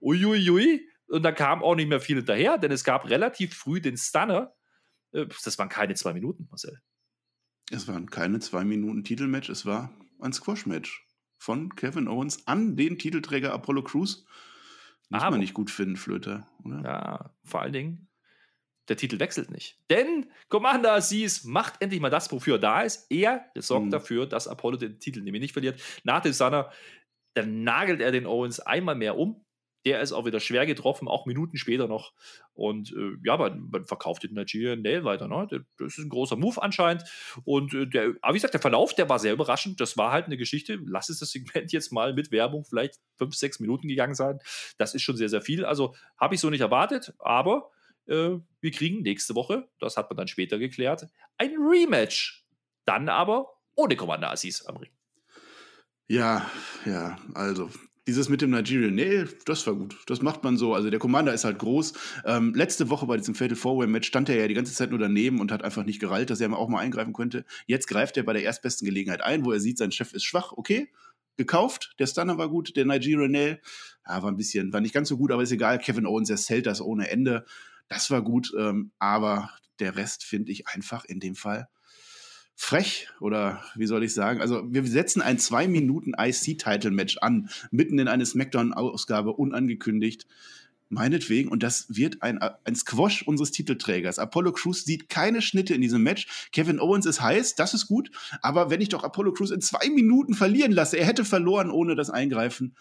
Uiuiui. Und dann kam auch nicht mehr viel hinterher, denn es gab relativ früh den Stunner. Äh, Das waren keine zwei Minuten, Marcel. Es waren keine zwei Minuten Titelmatch, es war ein Squash-Match von Kevin Owens an den Titelträger Apollo Crews. Muss Aber- man nicht gut finden, Flöter, oder? Ja, vor allen Dingen, der Titel wechselt nicht. Denn Commander Aziz macht endlich mal das, wofür er da ist. Er sorgt Mhm. dafür, dass Apollo den Titel nämlich nicht verliert. Nach dem Stunner, dann nagelt er den Owens einmal mehr um. Der ist auch wieder schwer getroffen, auch Minuten später noch. Und äh, ja, man, man verkauft den Nigerian Nail weiter. Ne? Das ist ein großer Move anscheinend. Und äh, der, aber wie gesagt, der Verlauf, der war sehr überraschend. Das war halt eine Geschichte. Lass es das Segment jetzt mal mit Werbung vielleicht fünf, sechs Minuten gegangen sein. Das ist schon sehr, sehr viel. Also habe ich so nicht erwartet, aber äh, wir kriegen nächste Woche, das hat man dann später geklärt, ein Rematch. Dann aber ohne Commander Aziz am Ring. Ja, ja, also. Dieses mit dem Nigerian Nail, das war gut. Das macht man so. Also der Commander ist halt groß. Ähm, letzte Woche bei diesem Fatal Four Way Match stand er ja die ganze Zeit nur daneben und hat einfach nicht gerallt, dass er auch mal eingreifen könnte. Jetzt greift er bei der erstbesten Gelegenheit ein, wo er sieht, sein Chef ist schwach. Okay, gekauft. Der Stunner war gut. Der Nigerian Nail ja, war ein bisschen, war nicht ganz so gut, aber ist egal. Kevin Owens, er zählt das ohne Ende. Das war gut. Ähm, aber der Rest finde ich einfach in dem Fall frech oder wie soll ich sagen? Also wir setzen ein zwei Minuten IC-Title-Match an, mitten in eine Smackdown-Ausgabe unangekündigt. Meinetwegen, und das wird ein, ein Squash unseres Titelträgers. Apollo Crews sieht keine Schnitte in diesem Match. Kevin Owens ist heiß, das ist gut. Aber wenn ich doch Apollo Crews in zwei Minuten verlieren lasse, er hätte verloren ohne das Eingreifen.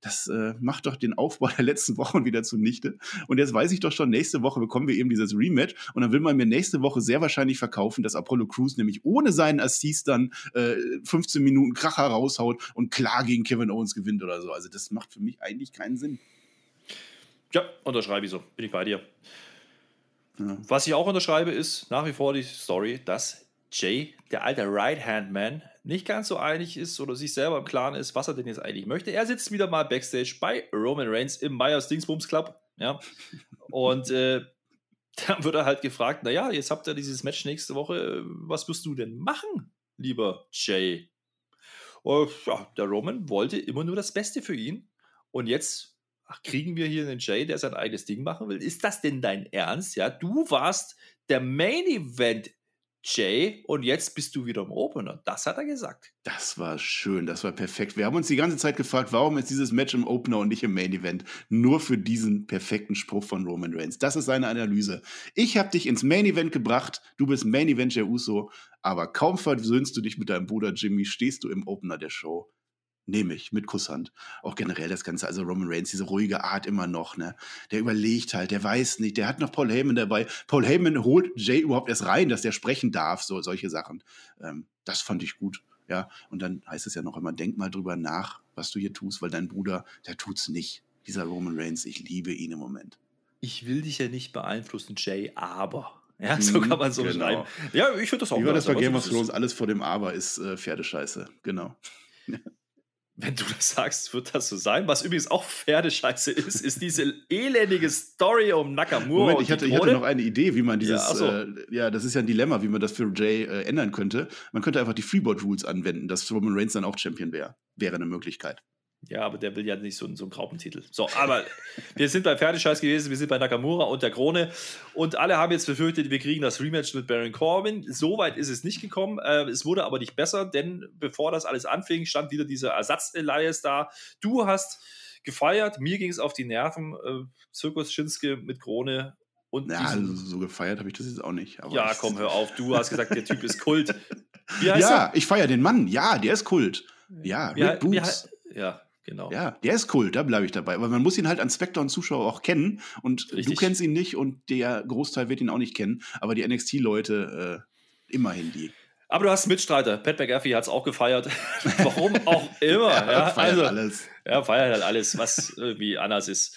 Das äh, macht doch den Aufbau der letzten Wochen wieder zunichte. Und jetzt weiß ich doch schon, nächste Woche bekommen wir eben dieses Rematch. Und dann will man mir nächste Woche sehr wahrscheinlich verkaufen, dass Apollo Crews nämlich ohne seinen Assist dann äh, 15 Minuten Kracher raushaut und klar gegen Kevin Owens gewinnt oder so. Also das macht für mich eigentlich keinen Sinn. Ja, unterschreibe ich so. Bin ich bei dir. Ja. Was ich auch unterschreibe, ist nach wie vor die Story, dass Jay, der alte Right-Hand-Man, nicht ganz so einig ist oder sich selber im Klaren ist, was er denn jetzt eigentlich möchte. Er sitzt wieder mal Backstage bei Roman Reigns im Myers Dingsbums Club. Ja. Und äh, dann wird er halt gefragt: Naja, jetzt habt ihr dieses Match nächste Woche. äh, Was wirst du denn machen, lieber Jay? Und, ja, der Roman wollte immer nur das Beste für ihn. Und jetzt ach, kriegen wir hier einen Jay, der sein eigenes Ding machen will. Ist das denn dein Ernst? Ja, du warst der Main Event Jay und jetzt bist du wieder im Opener. Das hat er gesagt. Das war schön, das war perfekt. Wir haben uns die ganze Zeit gefragt, warum ist dieses Match im Opener und nicht im Main Event? Nur für diesen perfekten Spruch von Roman Reigns. Das ist seine Analyse. Ich habe dich ins Main Event gebracht, du bist Main Event der Uso, aber kaum versöhnst du dich mit deinem Bruder Jimmy, stehst du im Opener der Show. Nehme ich mit Kusshand. Auch generell das Ganze, also Roman Reigns, diese ruhige Art immer noch, ne? Der überlegt halt, der weiß nicht, der hat noch Paul Heyman dabei. Paul Heyman holt Jay überhaupt erst rein, dass der sprechen darf, so solche Sachen. Ähm, das fand ich gut. Ja, und dann heißt es ja noch immer, denk mal drüber nach, was du hier tust, weil dein Bruder, der tut's nicht. Dieser Roman Reigns, ich liebe ihn im Moment. Ich will dich ja nicht beeinflussen, Jay, aber. Ja, so Mhm, kann man so genau. schreiben. Ja, ich finde das auch Wie war das bei Game of so Thrones? Alles vor dem Aber ist äh, Pferdescheiße. Genau. Wenn du das sagst, wird das so sein. Was übrigens auch Pferdescheiße ist, ist diese elendige Story um Nakamura. Moment, ich hatte, ich hatte noch eine Idee, wie man dieses, Ja, so. äh, ja, das ist ja ein Dilemma, wie man das für Jay äh, ändern könnte. Man könnte einfach die Freeboard Rules anwenden, dass Roman Reigns dann auch Champion wäre. Wäre eine Möglichkeit. Ja, aber der will ja nicht so, einen- so einen Graupentitel. So, aber wir sind bei Pferdescheiß gewesen, wir sind bei Nakamura und der Krone und alle haben jetzt befürchtet, wir kriegen das Rematch mit Baron Corbin. Soweit ist es nicht gekommen. Äh, es wurde aber nicht besser, denn bevor das alles anfing, stand wieder dieser Ersatz-Elias da. Du hast gefeiert, mir ging es auf die Nerven. Äh, Zirkus Schinske mit Krone und Ja, also so gefeiert habe ich das jetzt auch nicht. Ja, komm, hör auf. Du hast gesagt, der Typ ist Kult. Ja, ich feiere den Mann. Ja, der ist Kult. Ja, er? Rick Wie, wie, Boots. ja, genau. Ja, der ist Kult, da bleibe ich dabei. Aber man muss ihn halt als Spectre und Zuschauer auch kennen. Und Richtig. du kennst ihn nicht und der Großteil wird ihn auch nicht kennen. Aber die NXT-Leute, äh, immerhin die. Aber du hast einen Mitstreiter. Pat McAfee hat es auch gefeiert. Warum auch immer. ja, feiert also, alles. er feiert halt alles, was irgendwie anders ist.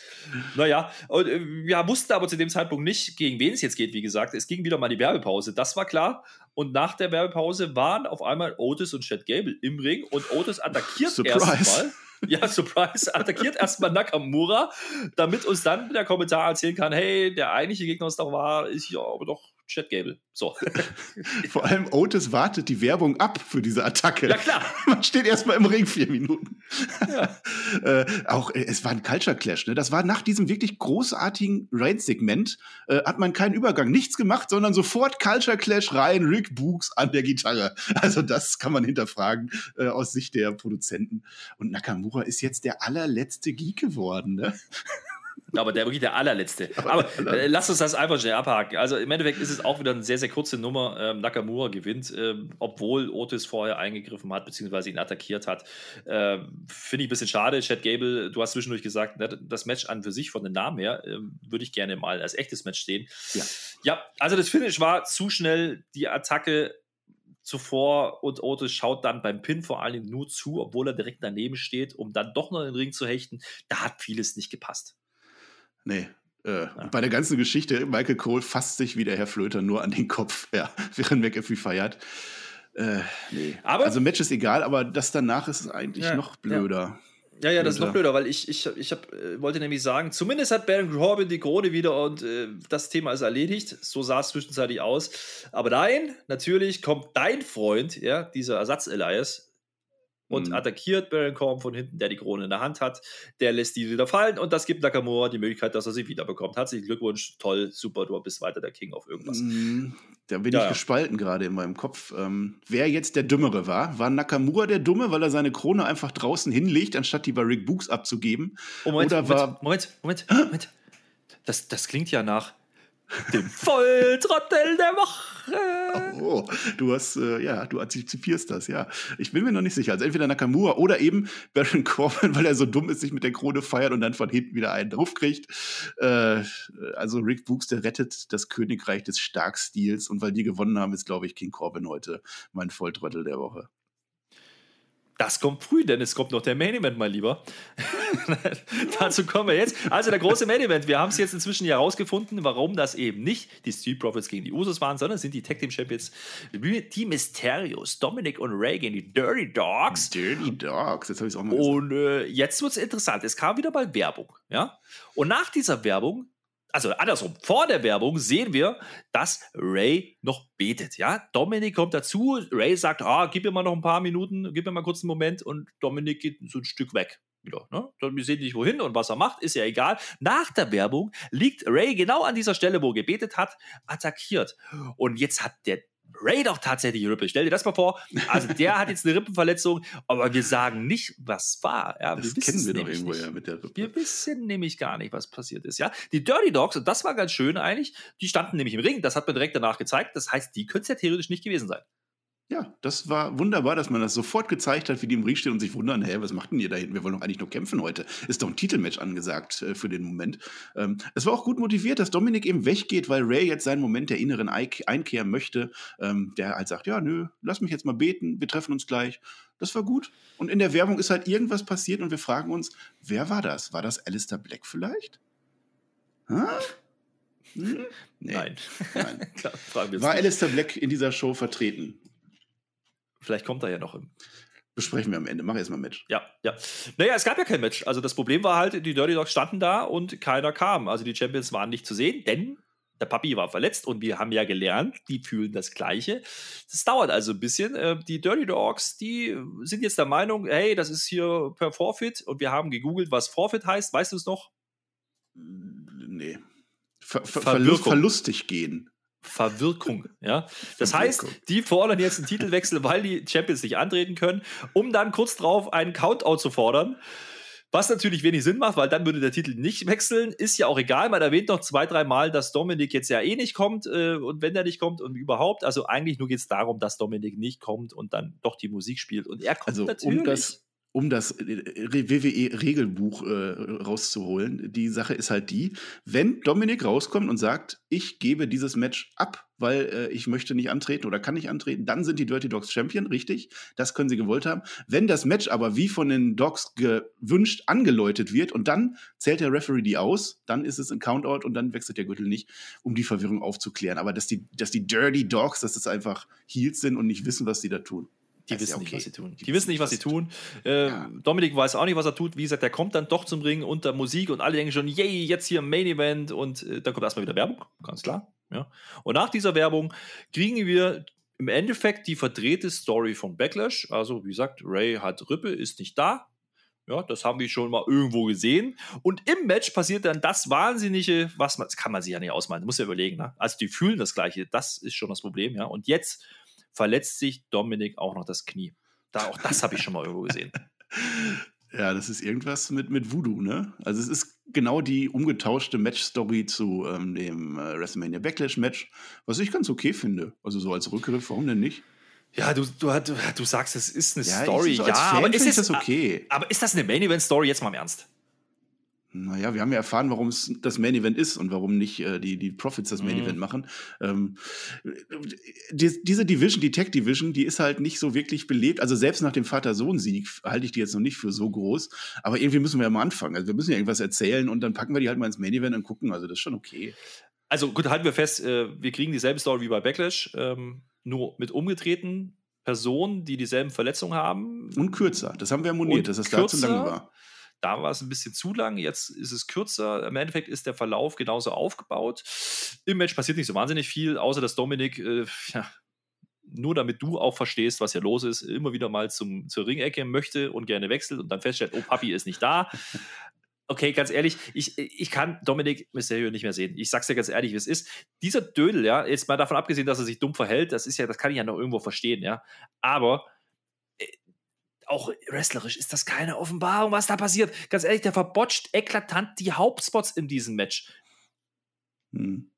Naja, und äh, wir wussten aber zu dem Zeitpunkt nicht, gegen wen es jetzt geht, wie gesagt. Es ging wieder mal die Werbepause, das war klar. Und nach der Werbepause waren auf einmal Otis und Chad Gable im Ring und Otis attackiert erstmal. Ja, Surprise, attackiert erstmal Nakamura, damit uns dann der Kommentar erzählen kann, hey, der eigentliche Gegner, was doch war, ist hier aber doch Chad Gable. So. Vor allem Otis wartet die Werbung ab für diese Attacke. Ja, klar. Man steht erstmal im Ring vier Minuten. äh, auch äh, es war ein Culture Clash, ne? Das war nach diesem wirklich großartigen Raid-Segment, äh, hat man keinen Übergang, nichts gemacht, sondern sofort Culture Clash rein, Rick Books an der Gitarre. Also das kann man hinterfragen äh, aus Sicht der Produzenten. Und Nakamura ist jetzt der allerletzte Geek geworden, ne? Aber der wirklich der allerletzte. Aber äh, lass uns das einfach schnell abhaken. Also im Endeffekt ist es auch wieder eine sehr, sehr kurze Nummer. Ähm, Nakamura gewinnt, ähm, obwohl Otis vorher eingegriffen hat, beziehungsweise ihn attackiert hat. Ähm, Finde ich ein bisschen schade. Chad Gable, du hast zwischendurch gesagt, ne, das Match an für sich von den Namen her ähm, würde ich gerne mal als echtes Match sehen. Ja. ja, also das Finish war zu schnell. Die Attacke zuvor und Otis schaut dann beim Pin vor allen Dingen nur zu, obwohl er direkt daneben steht, um dann doch noch in den Ring zu hechten. Da hat vieles nicht gepasst. Nee. Äh, und Bei der ganzen Geschichte, Michael Cole fasst sich wie der Herr Flöter nur an den Kopf, ja, während McAfee feiert. Äh, nee. Aber- also Match ist egal, aber das danach ist eigentlich Ja, noch blöder. Ja, ja, das ist noch Blöder. blöder, weil ich, ich, ich hab, äh, wollte nämlich sagen, zumindest hat Baron Corbin die Krone wieder und äh, das Thema ist erledigt. So sah es zwischenzeitlich aus. Aber nein, natürlich kommt dein Freund, ja, dieser Ersatz-Elias, und Mhm. attackiert Baron Corbin von hinten, der die Krone in der Hand hat. Der lässt die wieder fallen und das gibt Nakamura die Möglichkeit, dass er sie wiederbekommt. Herzlichen Glückwunsch, toll, super, du bist weiter der King auf irgendwas. Mm, Da bin Ja, ich gespalten gerade in meinem Kopf. Ähm, wer jetzt der Dümmere war? War Nakamura der Dumme, weil er seine Krone einfach draußen hinlegt, anstatt die bei Rick Books abzugeben? Oh, Moment, Oder Moment, war- Moment, Moment, Moment. Das, das klingt ja nach dem Volltrottel der Woche. Oh, du hast, äh, ja, du antizipierst das, ja. Ich bin mir noch nicht sicher. Also entweder Nakamura oder eben Baron Corbin, weil er so dumm ist, sich mit der Krone feiert und dann von hinten wieder einen draufkriegt. Äh, also Rick Books, der rettet das Königreich des Starkstils und weil die gewonnen haben, ist, glaube ich, King Corbin heute mein Volltrottel der Woche. Das kommt früh, denn es kommt noch der Main Event, mein Lieber. Dazu kommen wir jetzt. Also der große Main Event. Wir haben es jetzt inzwischen ja herausgefunden, warum das eben nicht die Street Profits gegen die Usos waren, sondern sind die Tag Team Champions, die Mysterios, Dominic und Ray gegen die Dirty Dogs. Dirty Dogs, jetzt habe ich es auch mal gesagt. Und äh, jetzt wird es interessant. Es kam wieder mal Werbung. Ja? Und nach dieser Werbung, also andersrum, vor der Werbung sehen wir, dass Ray noch betet. Ja? Dominik kommt dazu. Ray sagt: ah, Gib mir mal noch ein paar Minuten, gib mir mal kurz einen Moment. Und Dominik geht so ein Stück weg. Wieder, ne? Wir sehen nicht wohin und was er macht, ist ja egal. Nach der Werbung liegt Ray genau an dieser Stelle, wo er gebetet hat, attackiert. Und jetzt hat der Ray doch tatsächlich Rippe. Stell dir das mal vor. Also der hat jetzt eine Rippenverletzung, aber wir sagen nicht, was war. Ja, Das wir kennen wir doch irgendwo nicht. ja mit der Rippe. Wir wissen nämlich gar nicht, was passiert ist. Ja, die Dirty Dogs, und das war ganz schön eigentlich, die standen nämlich im Ring. Das hat man direkt danach gezeigt. Das heißt, die können es ja theoretisch nicht gewesen sein. Ja, das war wunderbar, dass man das sofort gezeigt hat, wie die im Ring stehen und sich wundern, hä, was macht denn ihr da hinten? Wir wollen doch eigentlich nur kämpfen heute. Ist doch ein Titelmatch angesagt äh, für den Moment. Ähm, es war auch gut motiviert, dass Dominik eben weggeht, weil Ray jetzt seinen Moment der inneren Eik Einkehr möchte. Ähm, der halt sagt, ja, nö, lass mich jetzt mal beten, wir treffen uns gleich. Das war gut. Und in der Werbung ist halt irgendwas passiert und wir fragen uns, wer war das? War das Alistair Black vielleicht? Hä? Hm? Nee. Nein. Nein. Klar, War. Alistair Black in dieser Show vertreten? Vielleicht kommt er ja noch im. Besprechen wir am Ende. Mach erst mal Match. Ja, ja. Naja, es gab ja kein Match. Also das Problem war halt, die Dirty Dogs standen da und keiner kam. Also die Champions waren nicht zu sehen, denn der Papi war verletzt und wir haben ja gelernt, die fühlen das Gleiche. Das dauert also ein bisschen. Äh, Die Dirty Dogs, die sind jetzt der Meinung, hey, das ist hier per Forfeit und wir haben gegoogelt, was Forfeit heißt. Weißt du es noch? Nee. Ver ver verlust verlustig gehen. Verwirkung, ja. Das heißt, die fordern jetzt einen Titelwechsel, weil die Champions nicht antreten können, um dann kurz drauf einen Countout zu fordern. Was natürlich wenig Sinn macht, weil dann würde der Titel nicht wechseln. Ist ja auch egal. Man erwähnt noch zwei, drei Mal, dass Dominik jetzt ja eh nicht kommt äh, und wenn er nicht kommt und überhaupt. Also eigentlich nur geht es darum, dass Dominik nicht kommt und dann doch die Musik spielt. Und er kommt Also natürlich. um das, um das WWE-Regelbuch äh, rauszuholen, die Sache ist halt die, wenn Dominik rauskommt und sagt, ich gebe dieses Match ab, weil äh, ich möchte nicht antreten oder kann nicht antreten, dann sind die Dirty Dogs Champion, richtig. Das können sie gewollt haben. Wenn das Match aber wie von den Dogs gewünscht angeläutet wird und dann zählt der Referee die aus, dann ist es ein Countout und dann wechselt der Gürtel nicht, um die Verwirrung aufzuklären. Aber dass die, dass die Dirty Dogs, dass das einfach Heels sind und nicht wissen, was die da tun. Die Das wissen ja nicht, okay. was sie tun. Die, wissen nicht, was sie tun. Äh, Ja. Dominik weiß auch nicht, was er tut. Wie gesagt, der kommt dann doch zum Ring unter Musik und alle denken schon, yay, jetzt hier Main Event und äh, dann kommt erstmal wieder Werbung, ganz klar. Ja. Und nach dieser Werbung kriegen wir im Endeffekt die verdrehte Story von Backlash. Also, wie gesagt, Ray hat Rippe, ist nicht da. Ja, das haben wir schon mal irgendwo gesehen. Und im Match passiert dann das Wahnsinnige, was man, das kann man sich ja nicht ausmalen, muss ja überlegen. Ne? Also, die fühlen das Gleiche, das ist schon das Problem. Ja. Und jetzt verletzt sich Dominik auch noch das Knie. Da, auch das habe ich schon mal irgendwo gesehen. Ja, das ist irgendwas mit, mit Voodoo, ne? Also es ist genau die umgetauschte Match-Story zu ähm, dem äh, WrestleMania Backlash-Match, was ich ganz okay finde. Also so als Rückgriff, warum denn nicht? Ja, du, du, du, du sagst, es ist eine Ja, Story. ich, so ja, als Fan aber ist, das okay? aber ist das eine Main Event Story? Jetzt mal im Ernst. Naja, wir haben ja erfahren, warum es das Main Event ist und warum nicht äh, die, die Profits das Main Mhm. Event machen. Ähm, die, diese Division, die Tech Division, die ist halt nicht so wirklich belebt. Also selbst nach dem Vater-Sohn-Sieg halte ich die jetzt noch nicht für so groß. Aber irgendwie müssen wir ja mal anfangen. Also wir müssen ja irgendwas erzählen und dann packen wir die halt mal ins Main Event und gucken. Also das ist schon okay. Also gut, halten wir fest, äh, wir kriegen dieselbe Story wie bei Backlash, ähm, nur mit umgedrehten Personen, die dieselben Verletzungen haben. Und kürzer. Das haben wir moniert, dass das da zu lange kürzer? war. Da war es ein bisschen zu lang, jetzt ist es kürzer. Im Endeffekt ist der Verlauf genauso aufgebaut. Im Match passiert nicht so wahnsinnig viel, außer dass Dominik, äh, ja, nur damit du auch verstehst, was hier los ist, immer wieder mal zum, zur Ringecke möchte und gerne wechselt und dann feststellt, oh, Papi ist nicht da. Okay, ganz ehrlich, ich, ich kann Dominik Mysterio nicht mehr sehen. Ich sag's dir ganz ehrlich, wie es ist. Dieser Dödel, ja, jetzt mal davon abgesehen, dass er sich dumm verhält, das ist ja, das kann ich ja noch irgendwo verstehen, ja. Aber auch wrestlerisch ist das keine Offenbarung, was da passiert. Ganz ehrlich, der verbotscht eklatant die Hauptspots in diesem Match. Hm.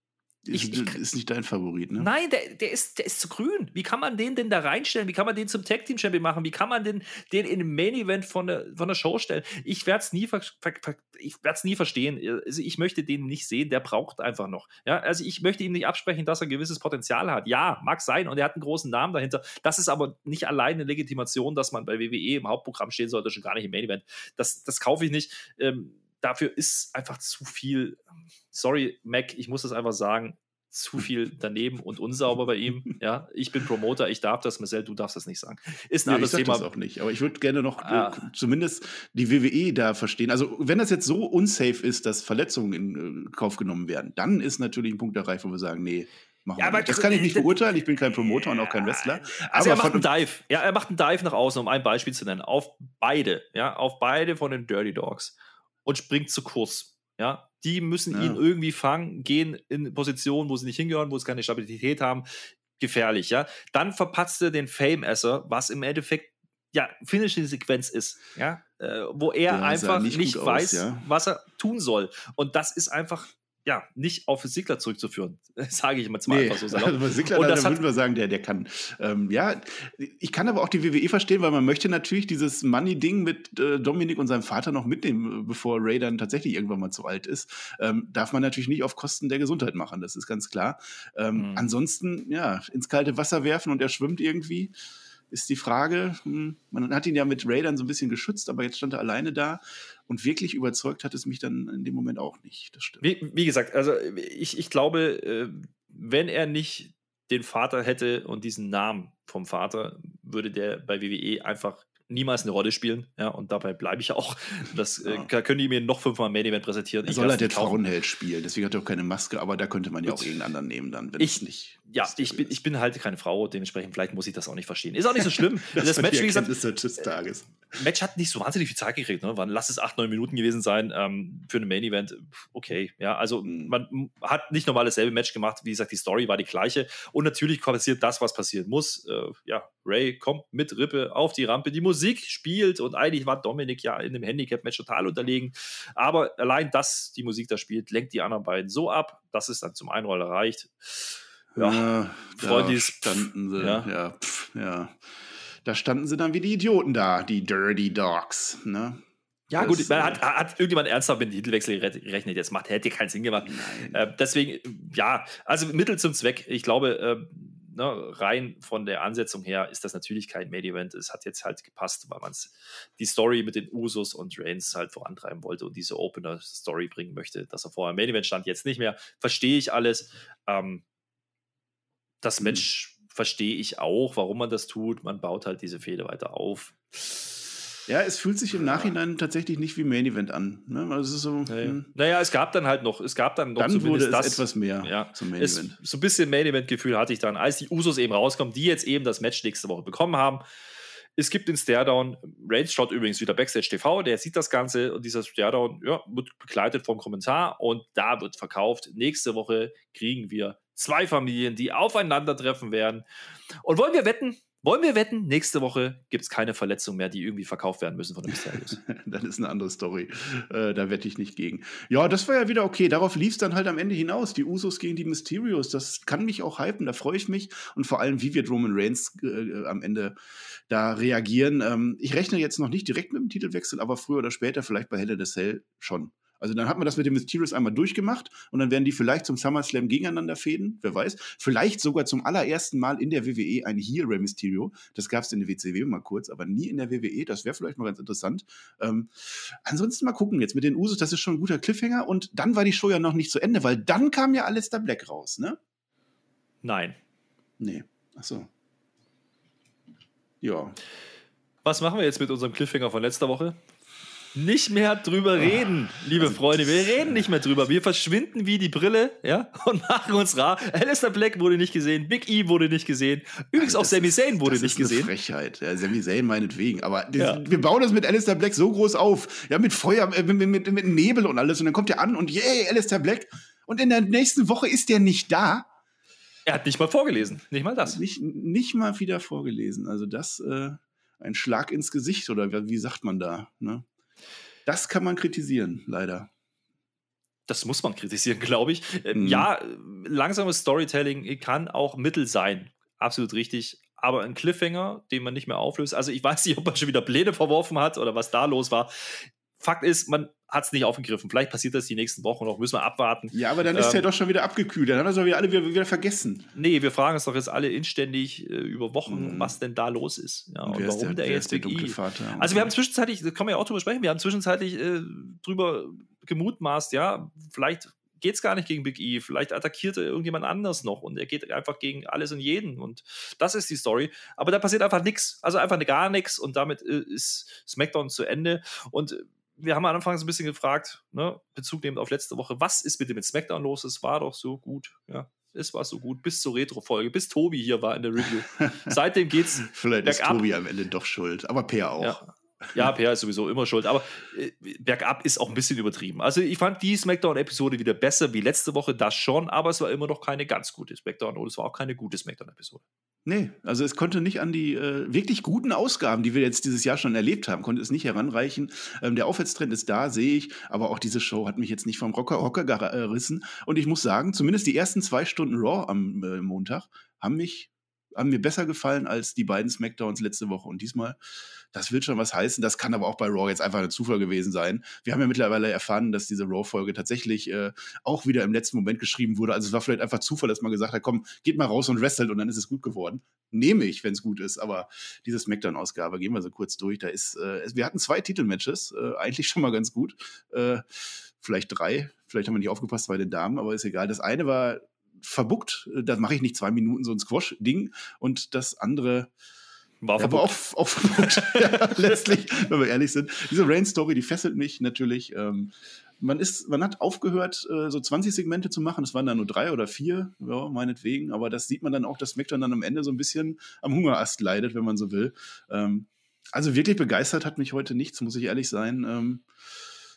Ist, Ich- ich- ist nicht dein Favorit, ne? Nein, der, der, ist, der ist zu grün. Wie kann man den denn da reinstellen? Wie kann man den zum Tag Team Champion machen? Wie kann man den, den in den Main Event von der, von der Show stellen? Ich werde es nie, ver, ver, ver, ich werd's nie verstehen. Also ich möchte den nicht sehen. Der braucht einfach noch. Ja, also ich möchte ihm nicht absprechen, dass er ein gewisses Potenzial hat. Ja, mag sein. Und er hat einen großen Namen dahinter. Das ist aber nicht alleine eine Legitimation, dass man bei WWE im Hauptprogramm stehen sollte, schon gar nicht im Main Event. Das, das kaufe ich nicht. Ähm, dafür ist einfach zu viel. Sorry, Mac, ich muss das einfach sagen zu viel daneben und unsauber bei ihm. Ja, ich bin Promoter, ich darf das, Marcel, du darfst das nicht sagen. Ist ein Nee, ich anderes sag Thema. das auch nicht. Aber ich würde gerne noch Ah. äh, zumindest die WWE da verstehen. Also, wenn das jetzt so unsafe ist, dass Verletzungen in äh, Kauf genommen werden, dann ist natürlich ein Punkt erreicht, wo wir sagen, nee, machen Ja, wir nicht. Das kann ich nicht äh, beurteilen. Ich bin kein Promoter und auch kein Wrestler. Also er aber macht von, einen Dive. Ja, er macht einen Dive nach außen, um ein Beispiel zu nennen. Auf beide, ja, auf beide von den Dirty Dogs und springt zu Kurs. Ja, die müssen Ja. ihn irgendwie fangen, gehen in Positionen, wo sie nicht hingehören, wo sie keine Stabilität haben. Gefährlich, ja. Dann verpatzt er den Fame-Esser, was im Endeffekt ja Finishing-Sequenz ist, ja, äh, wo er Ja, einfach nicht nicht, aus, weiß, ja. was er tun soll. Und das ist einfach ja, nicht auf Sigler zurückzuführen, sage ich mal Nee, einfach so salopp. also Sigler, Und da, das da hat- würden wir sagen, der, der kann. Ähm, ja, ich kann aber auch die WWE verstehen, weil man möchte natürlich dieses Money-Ding mit äh, Dominik und seinem Vater noch mitnehmen, äh, bevor Ray dann tatsächlich irgendwann mal zu alt ist. Ähm, darf man natürlich nicht auf Kosten der Gesundheit machen, das ist ganz klar. Ähm, Mhm. Ansonsten, ja, ins kalte Wasser werfen und er schwimmt irgendwie. Ist die Frage, hm, man hat ihn ja mit Ray dann so ein bisschen geschützt, aber jetzt stand er alleine da und wirklich überzeugt hat es mich dann in dem Moment auch nicht. Das stimmt. Wie, wie gesagt, also ich, ich glaube, äh, wenn er nicht den Vater hätte und diesen Namen vom Vater, würde der bei WWE einfach niemals eine Rolle spielen. Ja, und dabei bleibe ich auch. Das äh, Ja. da können die mir noch fünfmal Main Event präsentieren. Er Ich soll halt kaufen. Frauenheld spielen, deswegen hat er auch keine Maske, aber da könnte man ja auch irgendeinen anderen nehmen dann, wenn Ich- es nicht. Ja, ich bin, ich bin halt keine Frau, dementsprechend vielleicht muss ich das auch nicht verstehen. Ist auch nicht so schlimm. das, war Match, wie gesagt, des Tages. Match hat nicht so wahnsinnig viel Zeit gekriegt. Ne? Lass es acht, neun Minuten gewesen sein ähm, für ein Main Event. Okay, ja, also Mhm. man hat nicht nochmal dasselbe Match gemacht. Wie gesagt, die Story war die gleiche. Und natürlich passiert das, was passieren muss. Äh, ja, Ray kommt mit Rippe auf die Rampe. Die Musik spielt und eigentlich war Dominik ja in dem Handicap-Match total unterlegen. Aber allein das, die Musik da spielt, lenkt die anderen beiden so ab, dass es dann zum Einroller reicht. Ja, Ja, Freunde da standen sie. Ja. Ja. pf, ja. Da standen sie dann wie die Idioten da, die Dirty Dogs. Ne? Ja, Das, gut, man äh, hat, hat irgendjemand ernsthaft mit dem Titelwechsel gerechnet. Jetzt macht, hätte keinen Sinn gemacht. Äh, deswegen, ja, also Mittel zum Zweck. Ich glaube, äh, ne, rein von der Ansetzung her ist das natürlich kein Main Event. Es hat jetzt halt gepasst, weil man die Story mit den Usos und Reigns halt vorantreiben wollte und diese Opener-Story bringen möchte, dass er vorher im Main Event stand, jetzt nicht mehr. Verstehe ich alles. Ähm, das Mhm. Match verstehe ich auch, warum man das tut. Man baut halt diese Fehde weiter auf. ja, es fühlt sich im Nachhinein tatsächlich nicht wie Main Event an. Ne? Also es so, Naja. hm, naja, es gab dann halt noch, es gab dann noch dann wurde zumindest es etwas mehr Ja, zum Main es, Event. so ein bisschen Main-Event-Gefühl hatte ich dann, als die Usos eben rauskommen, die jetzt eben das Match nächste Woche bekommen haben. Es gibt den Staredown. Reigns schaut übrigens wieder Backstage TV, der sieht das Ganze und dieser Staredown ja, wird begleitet vom Kommentar und da wird verkauft. Nächste Woche kriegen wir zwei Familien, die aufeinandertreffen werden. Und wollen wir wetten? Wollen wir wetten? Nächste Woche gibt es keine Verletzungen mehr, die irgendwie verkauft werden müssen von den Mysterios. dann ist eine andere Story. Äh, da wette ich nicht gegen. Ja, das war ja wieder okay. Darauf lief es dann halt am Ende hinaus. Die Usos gegen die Mysterios. Das kann mich auch hypen. Da freue ich mich. Und vor allem, wie wird Roman Reigns äh, am Ende da reagieren? Ähm, ich rechne jetzt noch nicht direkt mit dem Titelwechsel, aber früher oder später, vielleicht bei Hell in a Cell schon. Also dann hat man das mit den Mysterios einmal durchgemacht und dann werden die vielleicht zum SummerSlam gegeneinander fäden, wer weiß. Vielleicht sogar zum allerersten Mal in der WWE ein Heel Rey Mysterio. Das gab es in der WCW mal kurz, aber nie in der WWE. Das wäre vielleicht mal ganz interessant. Ähm, ansonsten mal gucken jetzt mit den Usos, das ist schon ein guter Cliffhanger. Und dann war die Show ja noch nicht zu Ende, weil dann kam ja Alistair Black raus, ne? Nein. Nee. Ach so. Ja. Was machen wir jetzt mit unserem Cliffhanger von letzter Woche? Nicht mehr drüber reden, liebe also Freunde. Wir reden nicht mehr drüber. Wir verschwinden wie die Brille, ja, und machen uns rar. Alistair Black wurde nicht gesehen, Big E wurde nicht gesehen. Übrigens auch Das Sami Zayn wurde das nicht ist eine gesehen. Frechheit. Ja, Sami Zayn meinetwegen. Aber das, Ja. wir bauen das mit Alistair Black so groß auf. Ja, mit Feuer, äh, mit, mit, mit Nebel und alles. Und dann kommt er an und yay, Alistair Black. Und in der nächsten Woche ist der nicht da. Er hat nicht mal vorgelesen, nicht mal das. Nicht, nicht mal wieder vorgelesen. Also das äh, ein Schlag ins Gesicht oder wie wie sagt man da? Ne? Das kann man kritisieren, leider. Das muss man kritisieren, glaube ich. Ähm, Mhm. Ja, langsames Storytelling kann auch Mittel sein. Absolut richtig. Aber ein Cliffhanger, den man nicht mehr auflöst. Also ich weiß nicht, ob er schon wieder Pläne verworfen hat oder was da los war. Fakt ist, man hat es nicht aufgegriffen. Vielleicht passiert das die nächsten Wochen noch. Müssen wir abwarten. Ja, aber dann ist Ähm, er doch schon wieder abgekühlt. Dann haben wir es doch wieder alle wieder, wieder vergessen. Nee, wir fragen uns doch jetzt alle inständig äh, über Wochen, Mhm. was denn da los ist. Ja, und ist warum der, wer jetzt der E. Vater? Also wir haben zwischenzeitlich, da kann man ja auch drüber sprechen, wir haben zwischenzeitlich äh, drüber gemutmaßt, ja, vielleicht geht es gar nicht gegen Big E, vielleicht attackiert er irgendjemand anders noch und er geht einfach gegen alles und jeden und das ist die Story. Aber da passiert einfach nichts, also einfach gar nichts und damit äh, ist SmackDown zu Ende und wir haben am Anfang so ein bisschen gefragt, ne, Bezug nehmend auf letzte Woche, was ist bitte mit SmackDown los? Es war doch so gut, ja. Es war so gut bis zur Retro-Folge, bis Tobi hier war in der Review. Seitdem geht's Vielleicht ist bergab. Tobi am Ende doch schuld. Aber Per auch. ja. Ja, Per ist sowieso immer schuld, aber äh, bergab ist auch ein bisschen übertrieben. Also ich fand die SmackDown-Episode wieder besser wie letzte Woche, das schon, aber es war immer noch keine ganz gute SmackDown und es war auch keine gute SmackDown-Episode. Nee, also es konnte nicht an die äh, wirklich guten Ausgaben, die wir jetzt dieses Jahr schon erlebt haben, konnte es nicht heranreichen. Ähm, der Aufwärtstrend ist da, sehe ich, aber auch diese Show hat mich jetzt nicht vom Rocker, Rocker gerissen. Und ich muss sagen, zumindest die ersten zwei Stunden Raw am äh, Montag haben mich haben mir besser gefallen als die beiden Smackdowns letzte Woche. Und diesmal, das will schon was heißen. Das kann aber auch bei Raw jetzt einfach ein Zufall gewesen sein. Wir haben ja mittlerweile erfahren, dass diese Raw-Folge tatsächlich äh, auch wieder im letzten Moment geschrieben wurde. Also es war vielleicht einfach Zufall, dass man gesagt hat, komm, geht mal raus und wrestelt und dann ist es gut geworden. Nehme ich, wenn es gut ist. Aber diese Smackdown-Ausgabe, gehen wir so kurz durch. Da ist, äh, wir hatten zwei Titelmatches, äh, eigentlich schon mal ganz gut. Äh, vielleicht drei. Vielleicht haben wir nicht aufgepasst bei den Damen, aber ist egal. Das eine war verbuckt. Da mache ich nicht zwei Minuten so ein Squash-Ding. Und das andere War ja, aber auch, auch verbucht. ja, letztlich, wenn wir ehrlich sind. Diese Rain-Story, die fesselt mich natürlich. Ähm, man, ist, man hat aufgehört, äh, so 20 Segmente zu machen. Es waren dann nur drei oder vier, ja, meinetwegen. Aber das sieht man dann auch, dass SmackDown dann am Ende so ein bisschen am Hungerast leidet, wenn man so will. Ähm, also wirklich begeistert hat mich heute nichts, muss ich ehrlich sein. Ähm,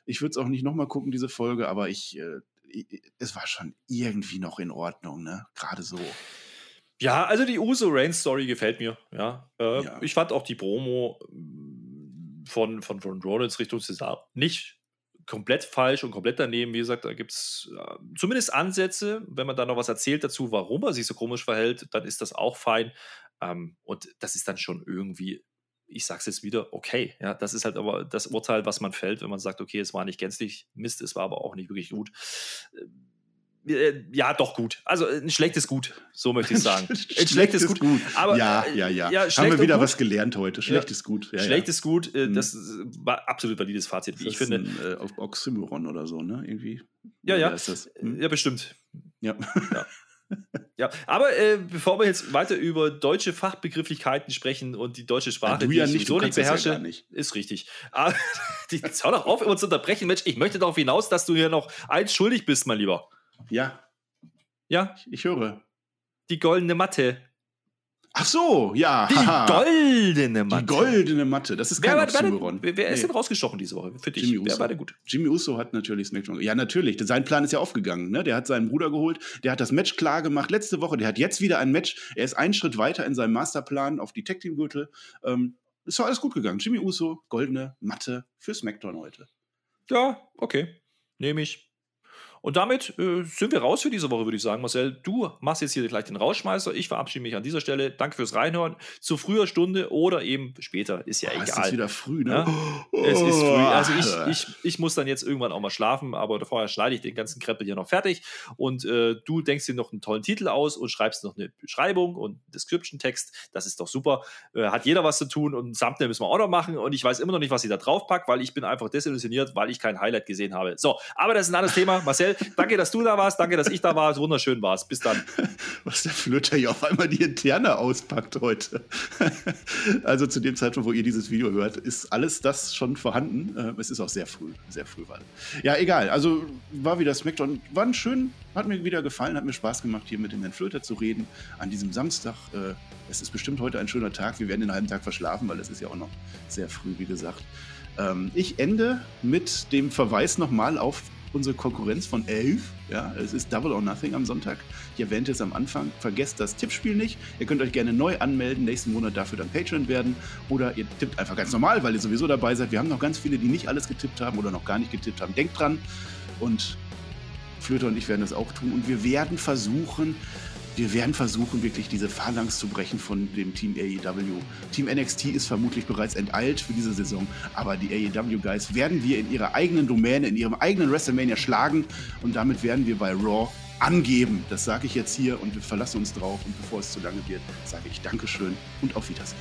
ich würde es auch nicht nochmal gucken, diese Folge, aber ich, äh, es war schon irgendwie noch in Ordnung, ne? Gerade so. Ja, also die Uso Rain Story gefällt mir. Ja. Äh, Ja. Ich fand auch die Promo mm, von, von, von Rollins Richtung Cesar nicht komplett falsch und komplett daneben. Wie gesagt, da gibt es äh, zumindest Ansätze. Wenn man da noch was erzählt dazu, warum er sich so komisch verhält, dann ist das auch fein. Ähm, und das ist dann schon irgendwie, ich sag's jetzt wieder, okay. Ja, das ist halt aber das Urteil, was man fällt, wenn man sagt, okay, es war nicht gänzlich Mist, es war aber auch nicht wirklich gut. Äh, ja, doch gut. Also ein schlechtes Gut, so möchte ich sagen. ein schlechtes Gut. Aber, ja, äh, ja, ja, ja, Haben wir wieder gut. was gelernt heute. Schlechtes Gut. Ja, Schlechtes Gut, äh, Mhm. das war absolut valides Fazit, wie ja. ich finde. Ein, äh, auf Oxymoron oder so, ne? Irgendwie. Ja, ja. Ist das? Hm? Ja, bestimmt. Ja. Ja, aber äh, bevor wir jetzt weiter über deutsche Fachbegrifflichkeiten sprechen und die deutsche Sprache, du die ja ich nicht, du nicht ja beherrsche, nicht. ist richtig. Aber die, jetzt hör doch auf, immer zu unterbrechen. Mensch, ich möchte darauf hinaus, dass du hier noch eins schuldig bist, mein Lieber. Ja, Ja, ich höre. die goldene Matte. Ach so, ja. Die haha. goldene Matte. Die goldene Matte. Das ist Wer, kein wer, Oxymoron. wer, wer ist Nee. denn rausgestochen diese Woche für dich? Jimmy Wer Uso. war denn gut? Jimmy Uso hat natürlich SmackDown. Ja, natürlich. Sein Plan ist ja aufgegangen. Ne? Der hat seinen Bruder geholt. Der hat das Match klar gemacht letzte Woche. Der hat jetzt wieder ein Match. Er ist einen Schritt weiter in seinem Masterplan auf die Tag Team Gürtel. Ähm, ist doch alles gut gegangen. Jimmy Uso, goldene Matte für SmackDown heute. Ja, okay. Nehme ich. Und damit äh, sind wir raus für diese Woche, würde ich sagen. Marcel, du machst jetzt hier gleich den Rausschmeißer. Ich verabschiede mich an dieser Stelle. Danke fürs Reinhören. Zu früher Stunde oder eben später. Ist ja Ah, es egal. ist wieder früh, ne? Ja? Es ist früh. Also Oh. ich, ich, ich muss dann jetzt irgendwann auch mal schlafen, aber vorher schneide ich den ganzen Kreppel hier noch fertig. Und äh, du denkst dir noch einen tollen Titel aus und schreibst noch eine Beschreibung und einen Description-Text. Das ist doch super. Äh, hat jeder was zu tun und ein Thumbnail müssen wir auch noch machen. Und ich weiß immer noch nicht, was ich da drauf packe, weil ich bin einfach desillusioniert, weil ich kein Highlight gesehen habe. So, aber das ist ein anderes Thema. Marcel, danke, dass du da warst. Danke, dass ich da war. Wunderschön war's. Bis dann. Was der Flöter hier auf einmal die Interne auspackt heute. also zu dem Zeitpunkt, wo ihr dieses Video hört, ist alles das schon vorhanden. Äh, es ist auch sehr früh, sehr früh war. Ja, egal. Also war wieder Smackdown. War schön, hat mir wieder gefallen, hat mir Spaß gemacht, hier mit dem Herrn Flöter zu reden an diesem Samstag. Äh, es ist bestimmt heute ein schöner Tag. Wir werden den halben Tag verschlafen, weil es ist ja auch noch sehr früh, wie gesagt. Ähm, ich ende mit dem Verweis nochmal auf unsere Konkurrenz von 11. Ja, es ist Double or Nothing am Sonntag. Ich erwähnte es am Anfang. Vergesst das Tippspiel nicht. Ihr könnt euch gerne neu anmelden, nächsten Monat dafür dann Patreon werden. Oder ihr tippt einfach ganz normal, weil ihr sowieso dabei seid. Wir haben noch ganz viele, die nicht alles getippt haben oder noch gar nicht getippt haben. Denkt dran. Und Flöter und ich werden das auch tun. Und wir werden versuchen, wir werden versuchen, wirklich diese Phalanx zu brechen von dem Team AEW. Team NXT ist vermutlich bereits enteilt für diese Saison, aber die AEW-Guys werden wir in ihrer eigenen Domäne, in ihrem eigenen WrestleMania schlagen und damit werden wir bei Raw angeben. Das sage ich jetzt hier und wir verlassen uns drauf. Und bevor es zu lange wird, sage ich Dankeschön und auf Wiedersehen.